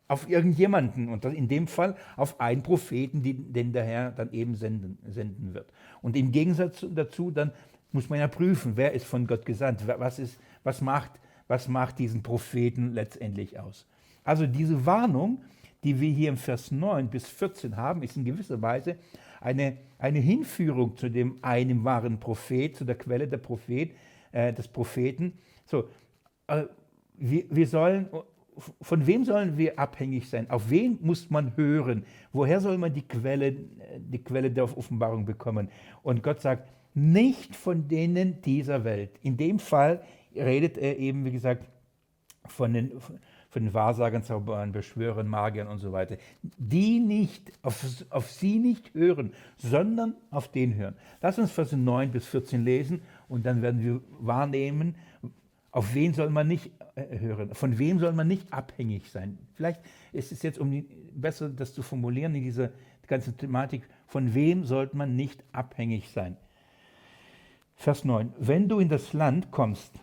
auf irgendjemanden und in dem Fall auf einen Propheten, den der Herr dann eben senden, senden wird. Und im Gegensatz dazu, dann muss man ja prüfen, wer ist von Gott gesandt, was, ist, was macht was macht diesen Propheten letztendlich aus. Also diese Warnung, die wir hier im Vers 9 bis 14 haben, ist in gewisser Weise eine, eine Hinführung zu dem einen wahren Prophet, zu der Quelle der Prophet, äh, des Propheten. So, äh, wir, wir sollen, von wem sollen wir abhängig sein? Auf wen muss man hören? Woher soll man die Quelle, die Quelle der Offenbarung bekommen? Und Gott sagt, nicht von denen dieser Welt. In dem Fall redet er eben, wie gesagt, von den, von den Wahrsagern, Zauberern, Beschwörern, Magiern und so weiter. Die nicht, auf, auf sie nicht hören, sondern auf den hören. Lass uns Vers 9 bis 14 lesen und dann werden wir wahrnehmen, auf wen soll man nicht äh, hören, von wem soll man nicht abhängig sein. Vielleicht ist es jetzt, um besser das zu formulieren in dieser ganzen Thematik, von wem sollte man nicht abhängig sein. Vers 9. Wenn du in das Land kommst,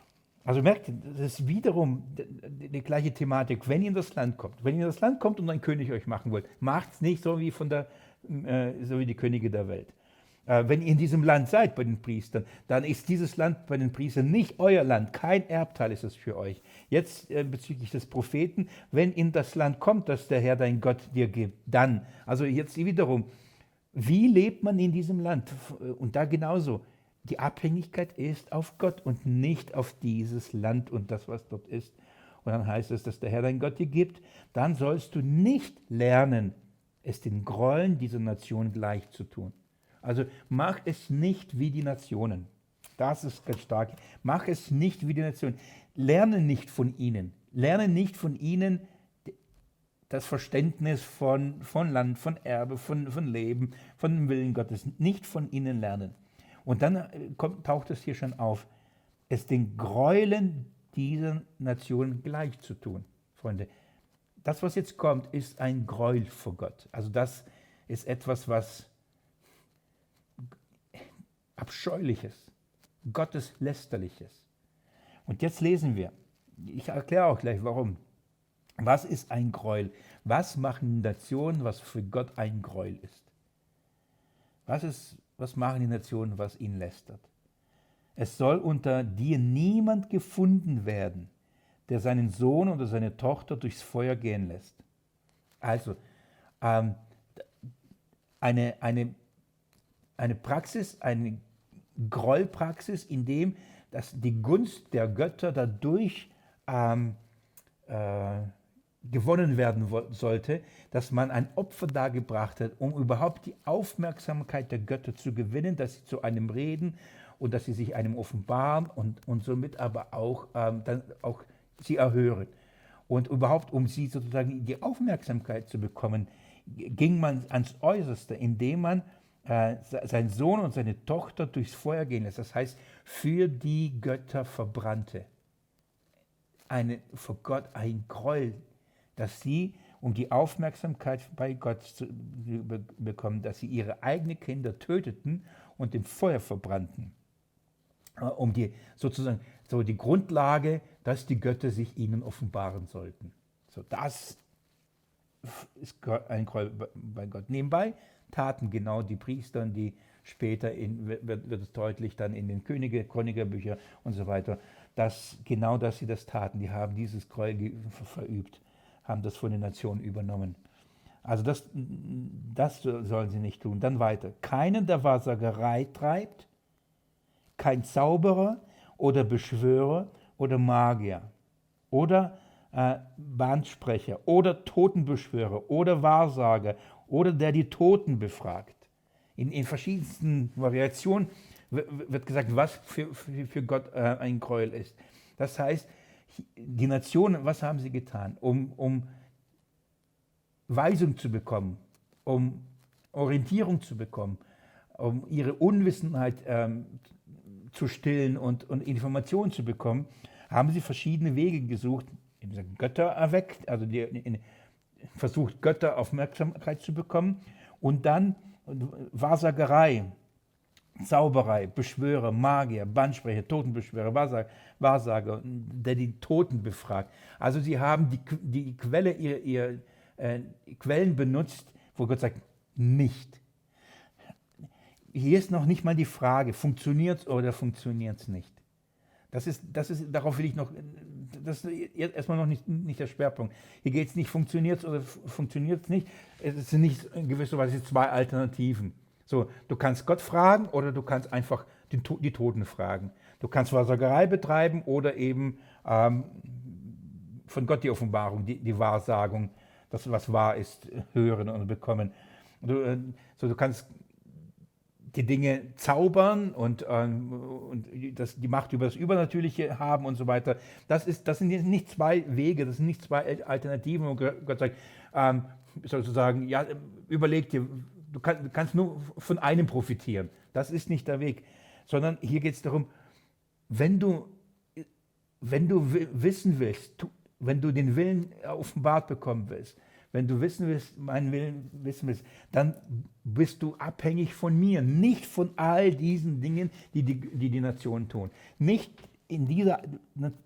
also merkt, das ist wiederum die, gleiche Thematik. Wenn ihr in das Land kommt, wenn ihr in das Land kommt und einen König euch machen wollt, macht es nicht so wie, von der, äh, so wie die Könige der Welt. Äh, wenn ihr in diesem Land seid bei den Priestern, dann ist dieses Land bei den Priestern nicht euer Land. Kein Erbteil ist es für euch. Jetzt äh, bezüglich des Propheten, wenn in das Land kommt, das der Herr dein Gott dir gibt, dann. Also jetzt wiederum, wie lebt man in diesem Land? Und da genauso die Abhängigkeit ist auf Gott und nicht auf dieses Land und das, was dort ist. Und dann heißt es, dass der Herr dein Gott dir gibt. Dann sollst du nicht lernen, es den Gräueln dieser Nation gleich zu tun. Also mach es nicht wie die Nationen. Das ist ganz stark. Mach es nicht wie die Nationen. Lerne nicht von ihnen. Lerne nicht von ihnen das Verständnis von, von Land, von Erbe, von, von Leben, von dem Willen Gottes. Nicht von ihnen lernen. Und dann äh, kommt, taucht es hier schon auf, es den Gräulen dieser Nation gleich zu tun. Freunde, das, was jetzt kommt, ist ein Gräuel vor Gott. Also das ist etwas, was abscheuliches, Gotteslästerliches. Und jetzt lesen wir, ich erkläre auch gleich warum. Was ist ein Gräuel? Was machen Nationen, was für Gott ein Gräuel ist? Was ist was machen die Nationen, was ihn lästert? Es soll unter dir niemand gefunden werden, der seinen Sohn oder seine Tochter durchs Feuer gehen lässt. Also, ähm, eine, eine, eine Praxis, eine Grollpraxis, in dem dass die Gunst der Götter dadurch ähm, äh, gewonnen werden sollte, dass man ein Opfer dargebracht hat, um überhaupt die Aufmerksamkeit der Götter zu gewinnen, dass sie zu einem reden und dass sie sich einem offenbaren und, und somit aber auch, ähm, dann auch sie erhören. Und überhaupt, um sie sozusagen die Aufmerksamkeit zu bekommen, ging man ans Äußerste, indem man äh, seinen Sohn und seine Tochter durchs Feuer gehen lässt. Das heißt, für die Götter verbrannte. Eine, vor Gott ein Gräuel, dass sie, um die Aufmerksamkeit bei Gott zu bekommen, dass sie ihre eigenen Kinder töteten und im Feuer verbrannten, äh, um die sozusagen so die Grundlage, dass die Götter sich ihnen offenbaren sollten. So, das ist ein Gräuel bei Gott. Nebenbei taten genau die Priester, die später in, wird, wird, es deutlich dann in den Könige, Chronikerbücher und so weiter, dass genau, dass sie das taten. Die haben dieses Gräuel verübt haben das von den Nationen übernommen. Also das, das sollen sie nicht tun. Dann weiter. Keinen, der Wahrsagerei treibt, kein Zauberer oder Beschwörer oder Magier oder äh, Bandsprecher oder Totenbeschwörer oder Wahrsager oder der die Toten befragt. In, in verschiedensten Variationen wird gesagt, was für, für, für Gott äh, ein Gräuel ist. Das heißt, die Nationen, was haben sie getan, um, um Weisung zu bekommen, um Orientierung zu bekommen, um ihre Unwissenheit ähm, zu stillen und, und Informationen zu bekommen, haben sie verschiedene Wege gesucht, Götter erweckt, also die, in, versucht, Götter Aufmerksamkeit zu bekommen. Und dann Wahrsagerei, Zauberei, Beschwörer, Magier, Bandsprecher, Totenbeschwörer, Wahrsager, Wahrsager, der die Toten befragt. Also sie haben die, die Quelle, ihr, ihr äh, Quellen benutzt, wo Gott sagt, nicht. Hier ist noch nicht mal die Frage, funktioniert es oder funktioniert es nicht. Das ist, das ist, darauf will ich noch, das ist erstmal noch nicht, nicht der Schwerpunkt. Hier geht es nicht, funktioniert es oder funktioniert es nicht. Es sind nicht in gewisser Weise zwei Alternativen. So, du kannst Gott fragen oder du kannst einfach die, die Toten fragen. Du kannst Wahrsagerei betreiben oder eben ähm, von Gott die Offenbarung, die, die Wahrsagung, das, was wahr ist, hören und bekommen. Du, äh, so, du kannst die Dinge zaubern und, ähm, und das, die Macht über das Übernatürliche haben und so weiter. Das, ist, das sind nicht zwei Wege, das sind nicht zwei Alternativen. Und Gott sagt, ähm, sozusagen, ja, überleg dir, du, kann, kannst nur von einem profitieren. Das ist nicht der Weg. Sondern hier geht es darum, wenn du, wenn du wissen willst, wenn du den Willen offenbart bekommen willst, wenn du wissen willst, meinen Willen wissen willst, dann bist du abhängig von mir, nicht von all diesen Dingen, die die, die, die Nationen tun. Nicht in dieser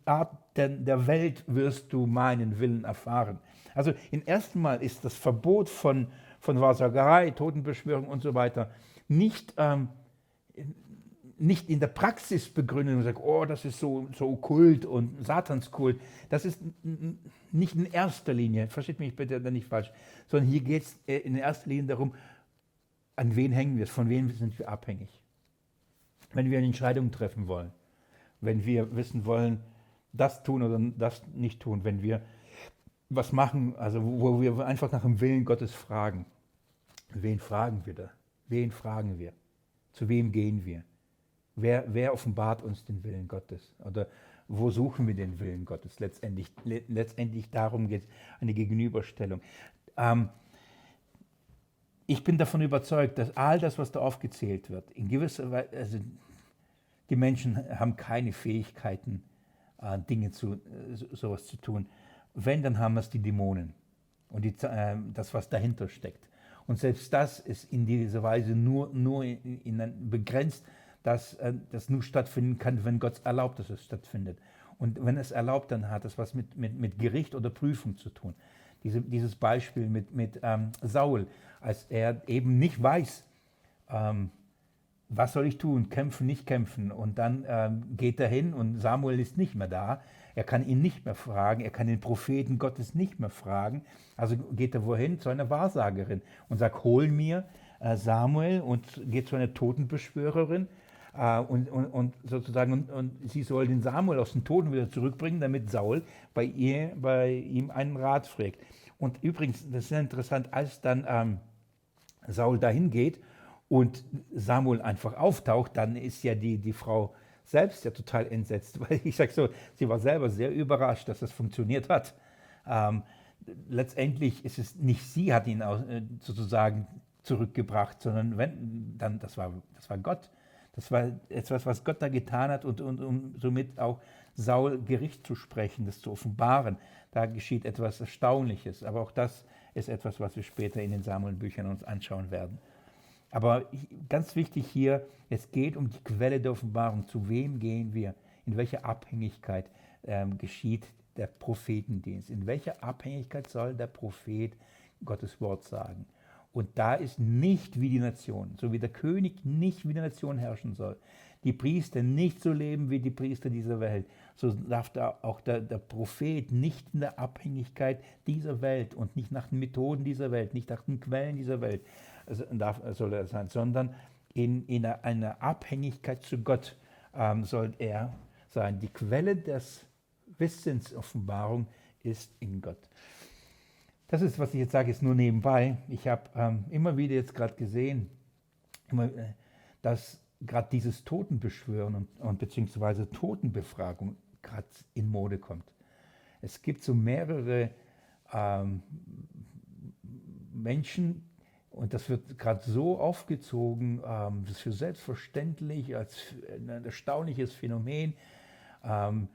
Art der Welt wirst du meinen Willen erfahren. Also im ersten Mal ist das Verbot von, von Wahrsagerei, Totenbeschwörung und so weiter nicht ähm, nicht in der Praxis begründen und sagen, oh, das ist so, so okkult und Satanskult. Das ist nicht in erster Linie, versteht mich bitte nicht falsch, sondern hier geht es äh, in erster Linie darum, an wen hängen wir, von wem sind wir abhängig. Wenn wir eine Entscheidung treffen wollen, wenn wir wissen wollen, das tun oder das nicht tun, wenn wir was machen, also wo wir einfach nach dem Willen Gottes fragen. Wen fragen wir da? Wen fragen wir? Zu wem gehen wir? Wer, wer offenbart uns den Willen Gottes? Oder wo suchen wir den Willen Gottes? Letztendlich, letztendlich darum geht es, eine Gegenüberstellung. Ähm, ich bin davon überzeugt, dass all das, was da aufgezählt wird, in gewisser Weise, also die Menschen haben keine Fähigkeiten, äh, Dinge zu, äh, sowas zu tun. Wenn, dann haben es die Dämonen und die, äh, das, was dahinter steckt. Und selbst das ist in dieser Weise nur, nur in, in begrenzt dass äh, das nur stattfinden kann, wenn Gott erlaubt, dass es stattfindet. Und wenn es erlaubt, dann hat es was mit, mit, mit Gericht oder Prüfung zu tun. Diese, dieses Beispiel mit, mit ähm, Saul, als er eben nicht weiß, ähm, was soll ich tun, kämpfen, nicht kämpfen. Und dann ähm, geht er hin und Samuel ist nicht mehr da. Er kann ihn nicht mehr fragen, er kann den Propheten Gottes nicht mehr fragen. Also geht er wohin? Zu einer Wahrsagerin und sagt, hol mir äh, Samuel und geht zu einer Totenbeschwörerin äh, und, und, und, sozusagen, und, und, sie soll den Samuel aus den Toten wieder zurückbringen, damit Saul bei, ihr, bei ihm einen Rat fragt. Und übrigens, das ist sehr interessant, als dann ähm, Saul dahin geht und Samuel einfach auftaucht, dann ist ja die, die Frau selbst ja total entsetzt, weil ich sage so, sie war selber sehr überrascht, dass das funktioniert hat. Ähm, letztendlich ist es nicht sie hat ihn äh, sozusagen zurückgebracht, sondern wenn, dann das war, das war Gott, das war etwas, was Gott da getan hat und, und um somit auch Saul Gericht zu sprechen, das zu offenbaren. Da geschieht etwas Erstaunliches. Aber auch das ist etwas, was wir später in den Samuel-Büchern uns anschauen werden. Aber ganz wichtig hier, es geht um die Quelle der Offenbarung. Zu wem gehen wir? In welcher Abhängigkeit ähm, geschieht der Prophetendienst? In welcher Abhängigkeit soll der Prophet Gottes Wort sagen? Und da ist nicht wie die Nation, so wie der König nicht wie die Nation herrschen soll, die Priester nicht so leben wie die Priester dieser Welt, so darf da auch der, der Prophet nicht in der Abhängigkeit dieser Welt und nicht nach den Methoden dieser Welt, nicht nach den Quellen dieser Welt soll er sein, sondern in, in einer Abhängigkeit zu Gott ähm, soll er sein. Die Quelle des Wissens, Offenbarung ist in Gott. Das ist, was ich jetzt sage, ist nur nebenbei. Ich habe ähm, immer wieder jetzt gerade gesehen, immer, äh, dass gerade dieses Totenbeschwören und, und beziehungsweise Totenbefragung gerade in Mode kommt. Es gibt so mehrere ähm, Menschen, und das wird gerade so aufgezogen, ähm, das ist für selbstverständlich, als ein erstaunliches Phänomen. Ähm,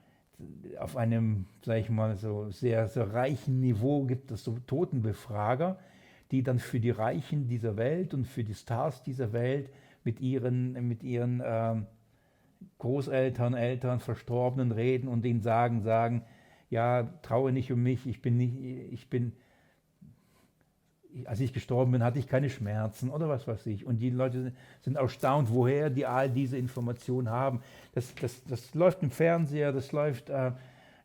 auf einem, sage ich mal, so sehr, sehr reichen Niveau gibt es so Totenbefrager, die dann für die Reichen dieser Welt und für die Stars dieser Welt mit ihren, mit ihren ähm, Großeltern, Eltern, Verstorbenen reden und ihnen sagen, sagen, ja, traue nicht um mich, ich bin nicht, ich bin, als ich gestorben bin, hatte ich keine Schmerzen oder was weiß ich. Und die Leute sind erstaunt, woher die all diese Informationen haben. Das, das, das läuft im Fernseher, das läuft äh,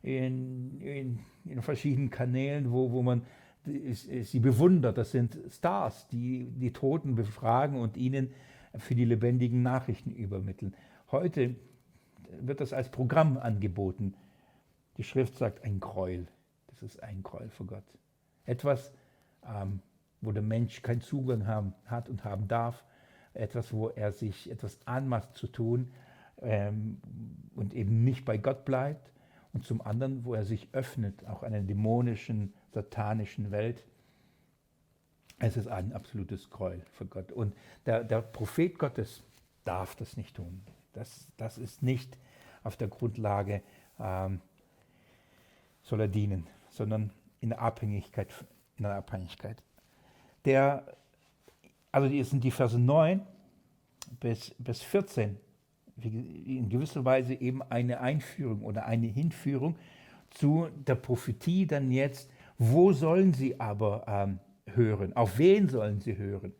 in, in, in, verschiedenen Kanälen, wo, wo man sie bewundert. Das sind Stars, die die Toten befragen und ihnen für die lebendigen Nachrichten übermitteln. Heute wird das als Programm angeboten. Die Schrift sagt ein Gräuel. Das ist ein Gräuel für Gott. Etwas, ähm, wo der Mensch keinen Zugang haben, hat und haben darf, etwas, wo er sich etwas anmaßt zu tun ähm, und eben nicht bei Gott bleibt und zum anderen, wo er sich öffnet, auch einer dämonischen, satanischen Welt. Es ist ein absolutes Gräuel für Gott. Und der, der Prophet Gottes darf das nicht tun. Das, das ist nicht auf der Grundlage, ähm, soll er dienen, sondern in der Abhängigkeit, in der Abhängigkeit der, also die sind die Verse 9 bis, bis 14, in gewisser Weise eben eine Einführung oder eine Hinführung zu der Prophetie dann jetzt, wo sollen sie aber ähm, hören, auf wen sollen sie hören.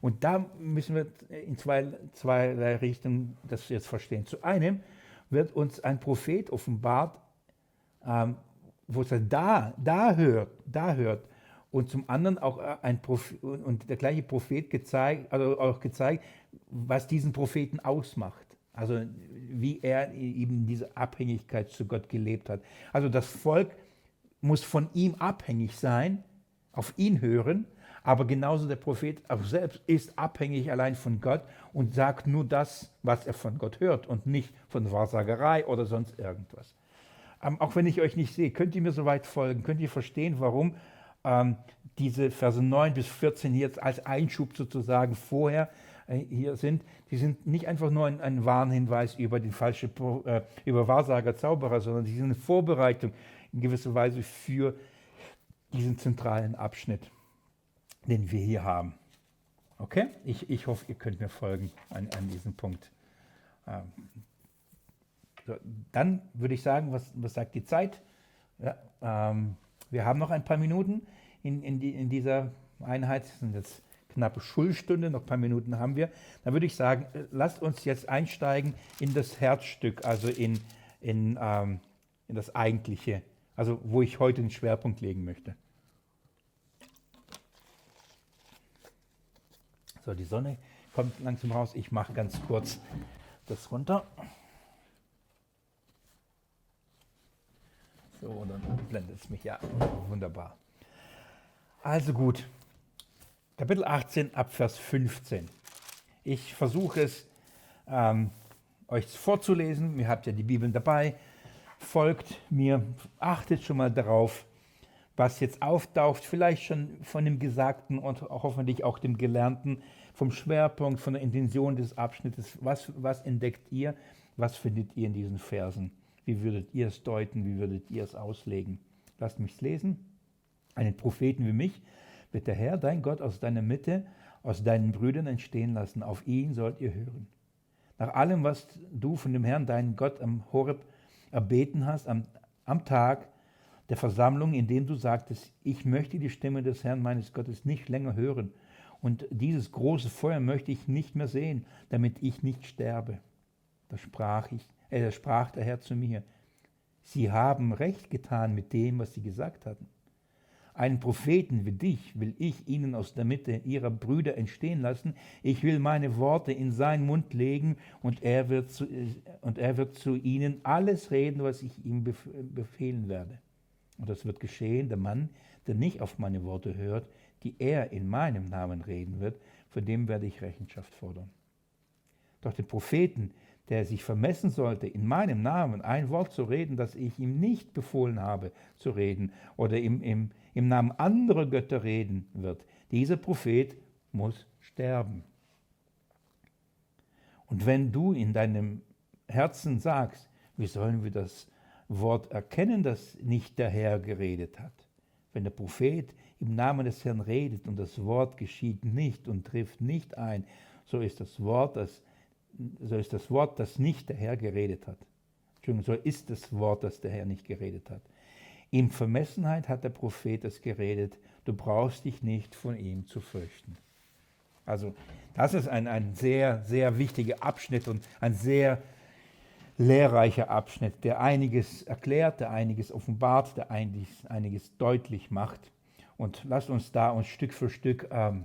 Und da müssen wir in zwei, zwei Richtungen das jetzt verstehen. Zu einem wird uns ein Prophet offenbart, ähm, wo es da, da hört, da hört, und zum anderen auch äh, ein Prophet, und der gleiche Prophet gezeigt, also auch gezeigt, was diesen Propheten ausmacht. Also wie er eben diese Abhängigkeit zu Gott gelebt hat. Also das Volk muss von ihm abhängig sein, auf ihn hören, aber genauso der Prophet auch selbst ist abhängig allein von Gott und sagt nur das, was er von Gott hört und nicht von Wahrsagerei oder sonst irgendwas. Ähm, auch wenn ich euch nicht sehe, könnt ihr mir soweit folgen, könnt ihr verstehen, warum ähm, diese Verse 9 bis 14 jetzt als Einschub sozusagen vorher äh, hier sind, die sind nicht einfach nur ein, ein Warnhinweis über die falsche, äh, über Wahrsager, Zauberer, sondern die sind eine Vorbereitung in gewisser Weise für diesen zentralen Abschnitt, den wir hier haben. Okay? Ich, ich hoffe, ihr könnt mir folgen an, an diesem Punkt. Ähm, so, dann würde ich sagen, was, was sagt die Zeit? Ja, ähm, wir haben noch ein paar Minuten in, in, die, in dieser Einheit. Das sind jetzt knappe Schulstunde, noch ein paar Minuten haben wir. Dann würde ich sagen, äh, lasst uns jetzt einsteigen in das Herzstück, also in, in, ähm, in das Eigentliche, also wo ich heute den Schwerpunkt legen möchte. So, die Sonne kommt langsam raus. Ich mache ganz kurz das runter. So, dann blendet es mich ja. Wunderbar. Also gut. Kapitel 18 Abvers 15. Ich versuche es ähm, euch vorzulesen. Ihr habt ja die Bibeln dabei. Folgt mir, achtet schon mal darauf, was jetzt auftaucht, vielleicht schon von dem Gesagten und hoffentlich auch dem Gelernten, vom Schwerpunkt, von der Intention des Abschnittes. Was, was entdeckt ihr? Was findet ihr in diesen Versen? Wie würdet ihr es deuten? Wie würdet ihr es auslegen? Lasst mich es lesen. Einen Propheten wie mich wird der Herr, dein Gott, aus deiner Mitte, aus deinen Brüdern entstehen lassen. Auf ihn sollt ihr hören. Nach allem, was du von dem Herrn, deinen Gott, am Horeb erbeten hast, am, am Tag der Versammlung, in dem du sagtest, ich möchte die Stimme des Herrn meines Gottes nicht länger hören und dieses große Feuer möchte ich nicht mehr sehen, damit ich nicht sterbe. Da sprach, ich, äh, sprach der Herr zu mir, Sie haben recht getan mit dem, was Sie gesagt hatten. Einen Propheten wie dich will ich ihnen aus der Mitte ihrer Brüder entstehen lassen. Ich will meine Worte in seinen Mund legen und er wird zu, und er wird zu ihnen alles reden, was ich ihm befehlen werde. Und das wird geschehen, der Mann, der nicht auf meine Worte hört, die er in meinem Namen reden wird, von dem werde ich Rechenschaft fordern. Doch den Propheten, der sich vermessen sollte, in meinem Namen ein Wort zu reden, das ich ihm nicht befohlen habe zu reden, oder im, im, im Namen anderer Götter reden wird, dieser Prophet muss sterben. Und wenn du in deinem Herzen sagst, wie sollen wir das Wort erkennen, das nicht der Herr geredet hat? Wenn der Prophet im Namen des Herrn redet und das Wort geschieht nicht und trifft nicht ein, so ist das Wort, das so ist das Wort, das nicht der Herr geredet hat. Entschuldigung, so ist das Wort, das der Herr nicht geredet hat. In Vermessenheit hat der Prophet es geredet, du brauchst dich nicht von ihm zu fürchten. Also das ist ein, ein sehr, sehr wichtiger Abschnitt und ein sehr lehrreicher Abschnitt, der einiges erklärt, der einiges offenbart, der einiges, einiges deutlich macht. Und lasst uns da uns Stück für Stück ähm,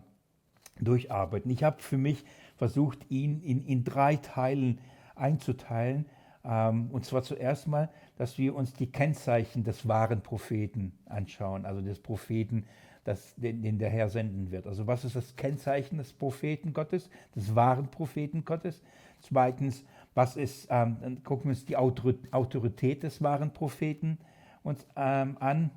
durcharbeiten. Ich habe für mich versucht, ihn in, in drei Teilen einzuteilen. Ähm, und zwar zuerst mal, dass wir uns die Kennzeichen des wahren Propheten anschauen, also des Propheten, das, den, den der Herr senden wird. Also was ist das Kennzeichen des Propheten Gottes, des wahren Propheten Gottes? Zweitens, was ist, ähm, dann gucken wir uns die Autorität des wahren Propheten uns ähm, an.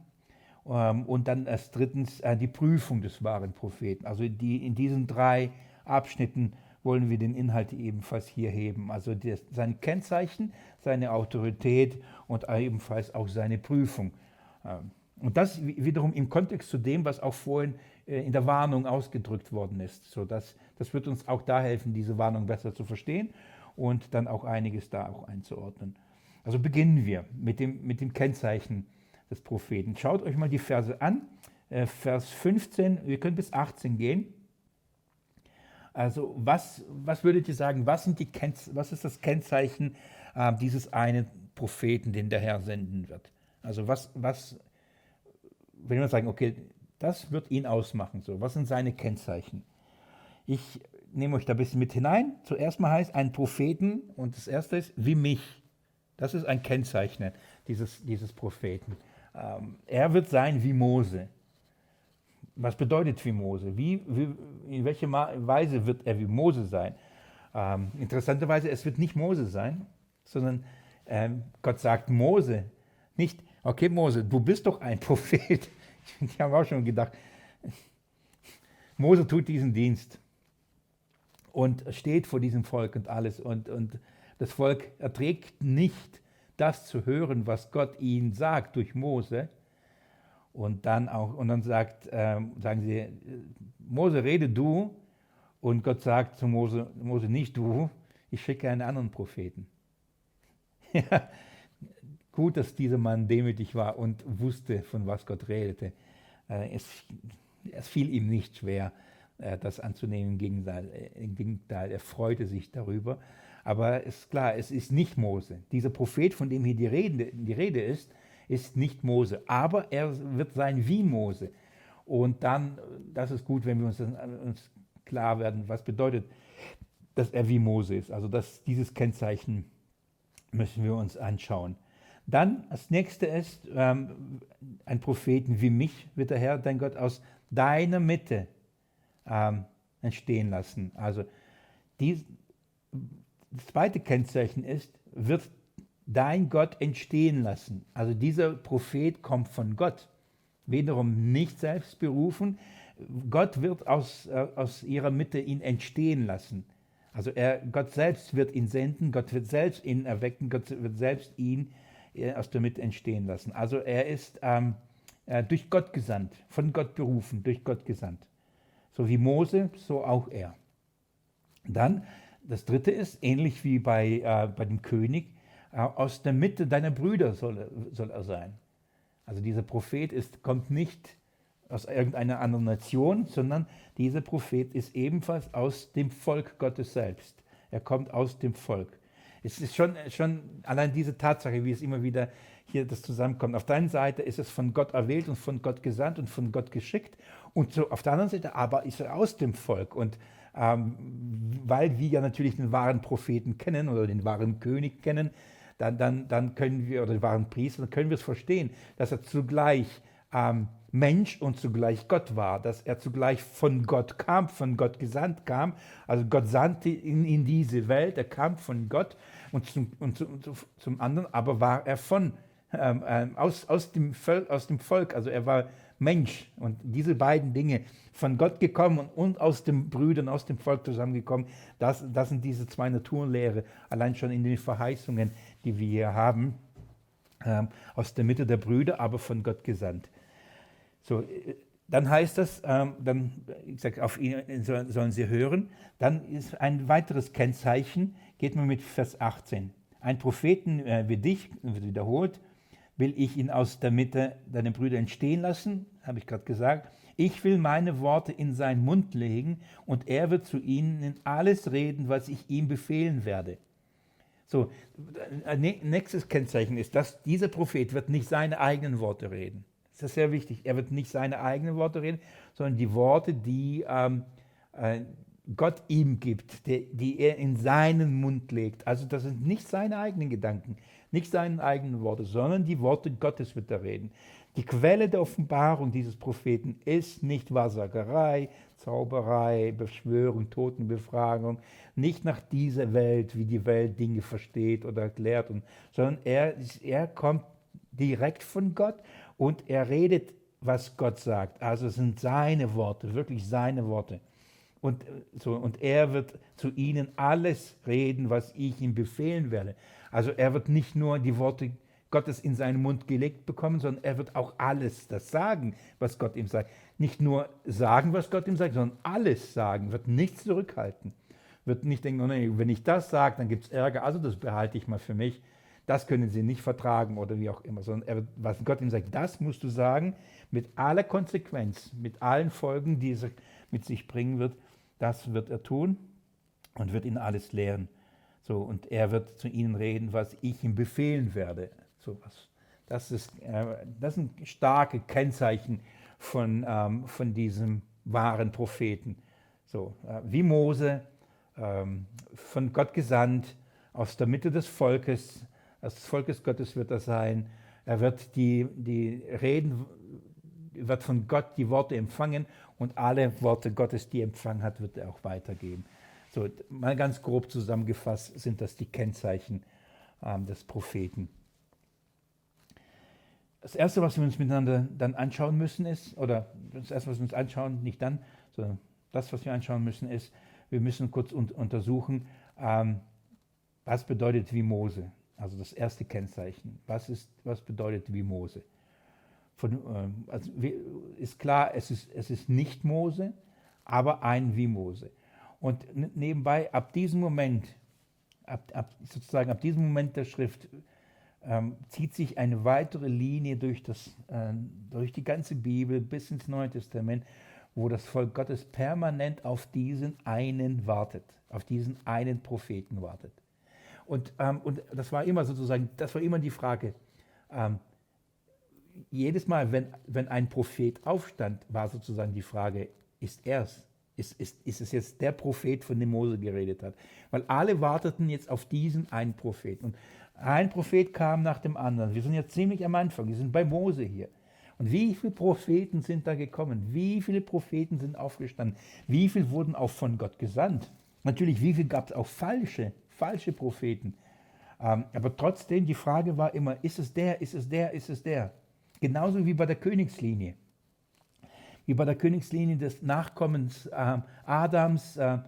Ähm, und dann als drittens äh, die Prüfung des wahren Propheten. Also die, in diesen drei Abschnitten wollen wir den Inhalt ebenfalls hier heben. Also das, sein Kennzeichen, seine Autorität und ebenfalls auch seine Prüfung. Ähm, und das wiederum im Kontext zu dem, was auch vorhin äh, in der Warnung ausgedrückt worden ist. So das, das wird uns auch da helfen, diese Warnung besser zu verstehen und dann auch einiges da auch einzuordnen. Also beginnen wir mit dem, mit dem Kennzeichen des Propheten. Schaut euch mal die Verse an. Äh, Vers 15, wir können bis 18 gehen. Also was, was würdet ihr sagen, was, sind die was ist das Kennzeichen äh, dieses einen Propheten, den der Herr senden wird? Also was, was, wenn wir sagen, okay, das wird ihn ausmachen, so, was sind seine Kennzeichen? Ich nehme euch da ein bisschen mit hinein. Zuerst mal heißt ein Propheten und das erste ist wie mich. Das ist ein Kennzeichen dieses, dieses Propheten. Ähm, er wird sein wie Mose. Was bedeutet wie Mose? Wie, wie, in welcher Weise wird er wie Mose sein? Ähm, interessanterweise, es wird nicht Mose sein, sondern ähm, Gott sagt Mose, nicht, okay Mose, du bist doch ein Prophet. Ich habe auch schon gedacht, Mose tut diesen Dienst und steht vor diesem Volk und alles. Und, und das Volk erträgt nicht, das zu hören, was Gott ihnen sagt durch Mose. Und dann auch, und dann sagt, äh, sagen sie, Mose, rede du. Und Gott sagt zu Mose, Mose, nicht du, ich schicke einen anderen Propheten. ja, gut, dass dieser Mann demütig war und wusste, von was Gott redete. Äh, es, es, fiel ihm nicht schwer, äh, das anzunehmen. Im Gegenteil, äh, Im Gegenteil, er freute sich darüber. Aber es ist klar, es ist nicht Mose. Dieser Prophet, von dem hier die Rede, die Rede ist, ist nicht Mose, aber er wird sein wie Mose. Und dann, das ist gut, wenn wir uns, uns klar werden, was bedeutet, dass er wie Mose ist. Also dass dieses Kennzeichen müssen wir uns anschauen. Dann das nächste ist, ähm, ein Propheten wie mich wird der Herr, dein Gott, aus deiner Mitte ähm, entstehen lassen. Also dies, das zweite Kennzeichen ist, wird dein Gott entstehen lassen. Also dieser Prophet kommt von Gott, wiederum nicht selbst berufen. Gott wird aus, äh, aus ihrer Mitte ihn entstehen lassen. Also er, Gott selbst wird ihn senden, Gott wird selbst ihn erwecken, Gott wird selbst ihn äh, aus der Mitte entstehen lassen. Also er ist ähm, äh, durch Gott gesandt, von Gott berufen, durch Gott gesandt. So wie Mose, so auch er. Dann das dritte ist, ähnlich wie bei, äh, bei dem König, aus der Mitte deiner Brüder soll, soll er sein. Also dieser Prophet ist, kommt nicht aus irgendeiner anderen Nation, sondern dieser Prophet ist ebenfalls aus dem Volk Gottes selbst. Er kommt aus dem Volk. Es ist schon, schon allein diese Tatsache, wie es immer wieder hier das zusammenkommt. Auf der einen Seite ist es von Gott erwählt und von Gott gesandt und von Gott geschickt. Und so, auf der anderen Seite aber ist er aus dem Volk. Und ähm, weil wir ja natürlich den wahren Propheten kennen oder den wahren König kennen, dann, dann, dann können wir, oder den wahren Priester, dann können wir es verstehen, dass er zugleich ähm, Mensch und zugleich Gott war, dass er zugleich von Gott kam, von Gott gesandt kam. Also Gott sandte ihn in diese Welt, er kam von Gott und zum, und zum, zum anderen, aber war er von, ähm, ähm aus, aus, dem Volk, aus dem Volk, also er war Mensch. Und diese beiden Dinge, von Gott gekommen und, und aus den Brüdern, aus dem Volk zusammengekommen, das, das sind diese zwei Naturlehre, allein schon in den Verheißungen, die wir hier haben, ähm, aus der Mitte der Brüder, aber von Gott gesandt. So, äh, dann heißt das, ähm, dann, ich sage, auf ihn sollen sie hören. Dann ist ein weiteres Kennzeichen, geht man mit Vers 18. Ein Propheten äh, wie dich, wird wiederholt, will ich ihn aus der Mitte deiner Brüder entstehen lassen, habe ich gerade gesagt. Ich will meine Worte in seinen Mund legen und er wird zu ihnen alles reden, was ich ihm befehlen werde. So, nächstes Kennzeichen ist, dass dieser Prophet wird nicht seine eigenen Worte reden. Das ist sehr wichtig. Er wird nicht seine eigenen Worte reden, sondern die Worte, die ähm, äh, Gott ihm gibt, die, die er in seinen Mund legt. Also das sind nicht seine eigenen Gedanken, nicht seine eigenen Worte, sondern die Worte Gottes wird er reden. Die Quelle der Offenbarung dieses Propheten ist nicht Wahrsagerei, Zauberei, Beschwörung, Totenbefragung, nicht nach dieser Welt, wie die Welt Dinge versteht oder erklärt, und, sondern er, er kommt direkt von Gott und er redet, was Gott sagt. Also es sind seine Worte, wirklich seine Worte. Und, so, und er wird zu ihnen alles reden, was ich ihm befehlen werde. Also er wird nicht nur die Worte Gottes in seinen Mund gelegt bekommen, sondern er wird auch alles das sagen, was Gott ihm sagt. Nicht nur sagen, was Gott ihm sagt, sondern alles sagen, wird nichts zurückhalten. Wird nicht denken, oh nee, wenn ich das sage, dann gibt es Ärger, also das behalte ich mal für mich. Das können sie nicht vertragen oder wie auch immer, sondern er, was Gott ihm sagt, das musst du sagen, mit aller Konsequenz, mit allen Folgen, die es mit sich bringen wird, das wird er tun und wird ihnen alles lehren. So, und er wird zu ihnen reden, was ich ihm befehlen werde. Sowas. Das, ist, äh, das sind starke Kennzeichen von, ähm, von diesem wahren Propheten. So, äh, wie Mose, ähm, von Gott gesandt, aus der Mitte des Volkes, des Volkes Gottes wird er sein. Er wird die, die Reden, wird von Gott die Worte empfangen und alle Worte Gottes, die er empfangen hat, wird er auch weitergeben. So, mal ganz grob zusammengefasst sind das die Kennzeichen ähm, des Propheten. Das Erste, was wir uns miteinander dann anschauen müssen, ist, oder das Erste, was wir uns anschauen, nicht dann, sondern das, was wir anschauen müssen, ist, wir müssen kurz un untersuchen, ähm, was bedeutet wie Mose. Also das erste Kennzeichen. Was, ist, was bedeutet wie Mose? Von, ähm, also ist klar, es ist, es ist nicht Mose, aber ein wie Mose. Und nebenbei, ab diesem Moment, ab, ab, sozusagen ab diesem Moment der Schrift, ähm, zieht sich eine weitere Linie durch, das, äh, durch die ganze Bibel bis ins Neue Testament, wo das Volk Gottes permanent auf diesen einen wartet, auf diesen einen Propheten wartet. Und, ähm, und das war immer sozusagen, das war immer die Frage, ähm, jedes Mal, wenn, wenn ein Prophet aufstand, war sozusagen die Frage, ist er es? Ist, ist, ist es jetzt der Prophet, von dem Mose geredet hat? Weil alle warteten jetzt auf diesen einen Propheten. Und ein Prophet kam nach dem anderen. Wir sind jetzt ziemlich am Anfang, wir sind bei Mose hier. Und wie viele Propheten sind da gekommen? Wie viele Propheten sind aufgestanden? Wie viele wurden auch von Gott gesandt? Natürlich, wie viele gab es auch falsche, falsche Propheten? Ähm, aber trotzdem, die Frage war immer, ist es der, ist es der, ist es der? Genauso wie bei der Königslinie. Wie bei der Königslinie des Nachkommens äh, Adams äh,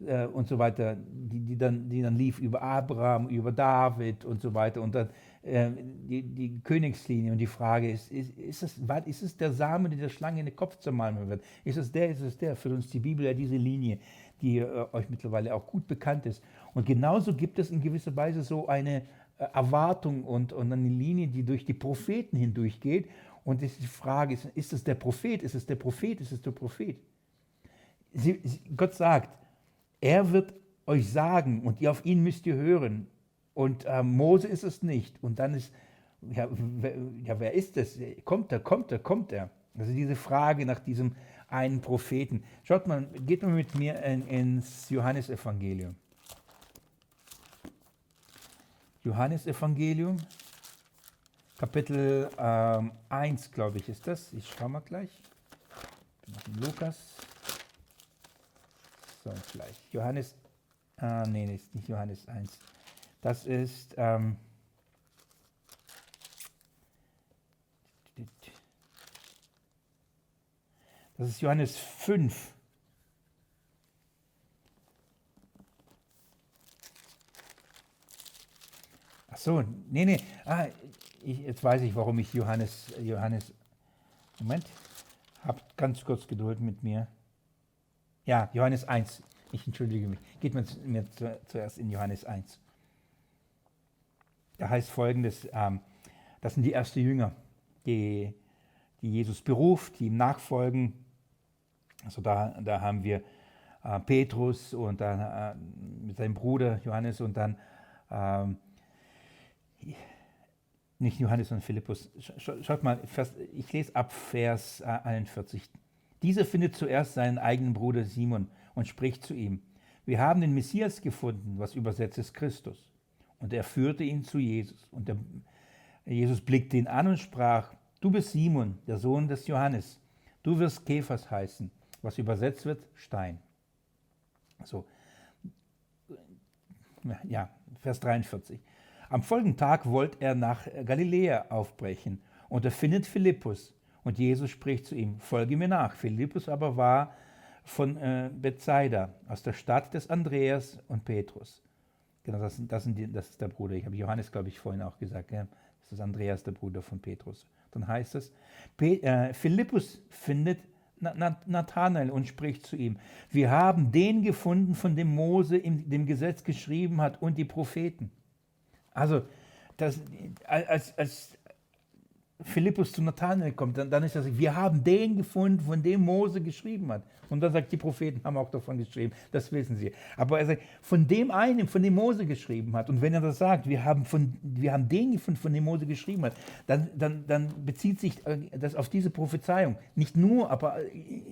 äh, und so weiter, die, die, dann, die dann lief über Abraham, über David und so weiter. Und dann äh, die, die Königslinie. Und die Frage ist, ist, ist, es, ist es der Samen, der der Schlange in den Kopf zermalmen wird? Ist es der, ist es der? Für uns die Bibel ja diese Linie, die äh, euch mittlerweile auch gut bekannt ist. Und genauso gibt es in gewisser Weise so eine äh, Erwartung und, und eine Linie, die durch die Propheten hindurchgeht. Und die Frage, ist, ist es der Prophet? Ist es der Prophet? Ist es der Prophet? Sie, sie, Gott sagt, er wird euch sagen und ihr auf ihn müsst ihr hören, Und äh, Mose ist es nicht. Und dann ist, ja wer, ja, wer ist das? Kommt er, kommt er, kommt er? Also diese Frage nach diesem einen Propheten. Schaut mal, geht mal mit mir in, ins Johannesevangelium. Johannesevangelium, Kapitel ähm, 1, glaube ich, ist das. Ich schaue mal gleich. Lukas. So, gleich. Johannes, ah, nee, ist nicht Johannes 1. Das ist, ähm, das ist Johannes 5. Ach so, nee, nee. Ah, ich, jetzt weiß ich, warum ich Johannes, Johannes, Moment, habt ganz kurz Geduld mit mir. Ja, Johannes 1. Ich entschuldige mich. Geht mir, mir zu, zuerst in Johannes 1. Da heißt folgendes: ähm, Das sind die ersten Jünger, die, die Jesus beruft, die ihm nachfolgen. Also da, da haben wir äh, Petrus und dann äh, mit seinem Bruder Johannes und dann ähm, nicht Johannes und Philippus. Schaut mal, ich lese ab Vers 41. Dieser findet zuerst seinen eigenen Bruder Simon und spricht zu ihm. Wir haben den Messias gefunden, was übersetzt ist Christus. Und er führte ihn zu Jesus. Und der, Jesus blickte ihn an und sprach, du bist Simon, der Sohn des Johannes. Du wirst Käfers heißen, was übersetzt wird Stein. So, ja, Vers 43. Am folgenden Tag wollte er nach Galiläa aufbrechen und er findet Philippus. Und Jesus spricht zu ihm, folge mir nach. Philippus aber war von äh, Bethsaida, aus der Stadt des Andreas und Petrus. Genau, das, das, die, das ist der Bruder. Ich habe Johannes, glaube ich, vorhin auch gesagt. Ja? Das ist Andreas, der Bruder von Petrus. Dann heißt es, Pe äh, Philippus findet Nathanael und spricht zu ihm, wir haben den gefunden, von dem Mose in dem Gesetz geschrieben hat und die Propheten. Also, das, als, als Philippus zu Nathanael kommt, dann, dann ist das, wir haben den gefunden, von dem Mose geschrieben hat. Und dann sagt, die Propheten haben auch davon geschrieben, das wissen sie. Aber er sagt, von dem einen, von dem Mose geschrieben hat. Und wenn er das sagt, wir haben, von, wir haben den gefunden, von dem Mose geschrieben hat, dann, dann, dann bezieht sich das auf diese Prophezeiung. Nicht nur, aber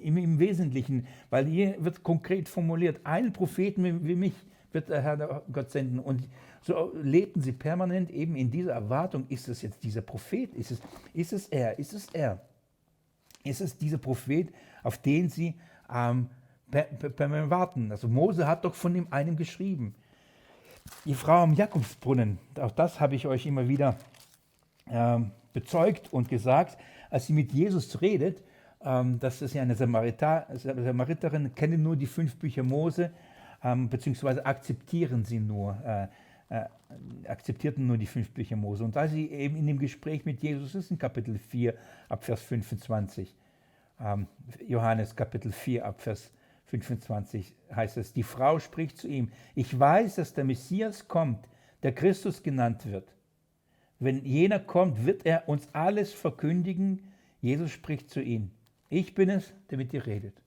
im, im Wesentlichen, weil hier wird konkret formuliert, einen Propheten wie mich wird der Herr Gott senden. Und so lebten sie permanent eben in dieser Erwartung, ist es jetzt dieser Prophet, ist es, ist es er, ist es er. Ist es dieser Prophet, auf den sie ähm, permanent warten. Also Mose hat doch von dem einen geschrieben. Die Frau am Jakobsbrunnen, auch das habe ich euch immer wieder ähm, bezeugt und gesagt, als sie mit Jesus redet, ähm, dass ist ja eine Samariter, Samariterin, kenne nur die fünf Bücher Mose, ähm, beziehungsweise akzeptieren sie nur, äh, akzeptierten nur die fünf Bücher Mose. Und da sie eben in dem Gespräch mit Jesus ist, in Kapitel 4 ab Vers 25, ähm, Johannes Kapitel 4 ab Vers 25 heißt es, die Frau spricht zu ihm, ich weiß, dass der Messias kommt, der Christus genannt wird. Wenn jener kommt, wird er uns alles verkündigen. Jesus spricht zu ihnen, ich bin es, der mit dir redet.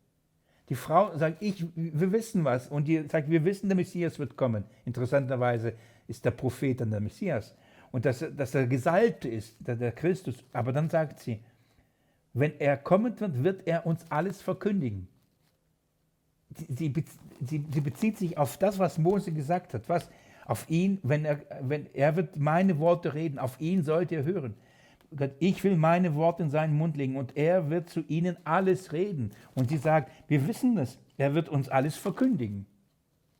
Die Frau sagt, ich, wir wissen was. Und die sagt, wir wissen, der Messias wird kommen. Interessanterweise ist der Prophet dann der Messias. Und dass, dass er Gesalbte ist, der, der Christus. Aber dann sagt sie, wenn er kommen wird, wird er uns alles verkündigen. Sie, sie, sie bezieht sich auf das, was Mose gesagt hat. Was? Auf ihn, wenn er, wenn er wird meine Worte reden, auf ihn sollt ihr hören. Ich will meine Worte in seinen Mund legen und er wird zu ihnen alles reden. Und sie sagt, wir wissen es, er wird uns alles verkündigen.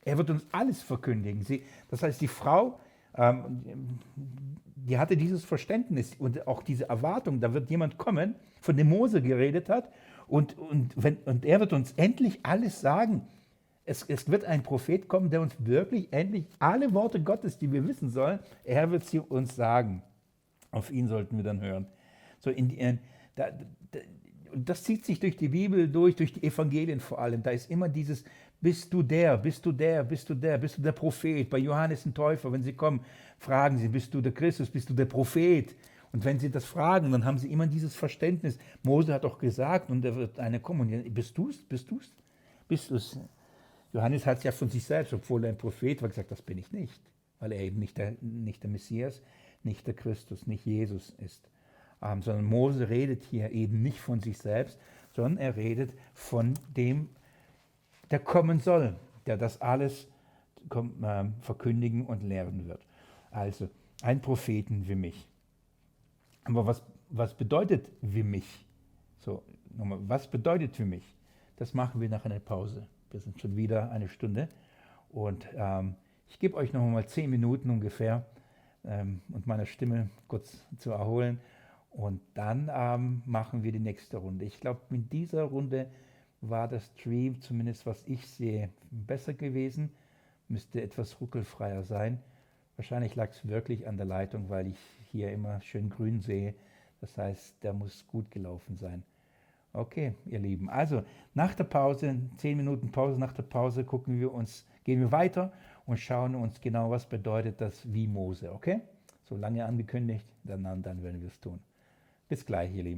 Er wird uns alles verkündigen. Sie, das heißt, die Frau, ähm, die hatte dieses Verständnis und auch diese Erwartung, da wird jemand kommen, von dem Mose geredet hat, und, und, wenn, und er wird uns endlich alles sagen. Es, es, wird ein Prophet kommen, der uns wirklich endlich alle Worte Gottes, die wir wissen sollen, er wird sie uns sagen. Auf ihn sollten wir dann hören. So in, in, da, da, das zieht sich durch die Bibel durch, durch die Evangelien vor allem. Da ist immer dieses, bist du der, bist du der, bist du der, bist du der Prophet. Bei Johannes den Täufer, wenn sie kommen, fragen sie, bist du der Christus, bist du der Prophet? Und wenn sie das fragen, dann haben sie immer dieses Verständnis. Mose hat doch gesagt, und da wird eine kommen. Und bist es? Bist du es? Bist du es? Johannes hat es ja von sich selbst, obwohl er ein Prophet war, gesagt, das bin ich nicht. weil er eben nicht der, nicht der Messias, nicht der Christus, nicht Jesus ist. Ähm, sondern Mose redet hier eben nicht von sich selbst, sondern er redet von dem, der kommen soll, der das alles äh, verkündigen und lehren wird. Also ein Propheten wie mich. Aber was, was bedeutet wie mich? So, nochmal, was bedeutet für mich? Das machen wir nach einer Pause. Wir sind schon wieder eine Stunde und ähm, ich gebe euch noch mal zehn Minuten ungefähr ähm, und meine Stimme kurz zu erholen und dann ähm, machen wir die nächste Runde. Ich glaube, mit dieser Runde war das Stream, zumindest was ich sehe, besser gewesen. Müsste etwas ruckelfreier sein. Wahrscheinlich lag es wirklich an der Leitung, weil ich hier immer schön grün sehe. Das heißt, der muss gut gelaufen sein. Okay, ihr Lieben. Also nach der Pause, zehn Minuten Pause, nach der Pause gucken wir uns, gehen wir weiter und schauen uns genau, was bedeutet das wie Mose. Okay? So lange angekündigt, dann, dann werden wir es tun. Bis gleich, ihr Lieben.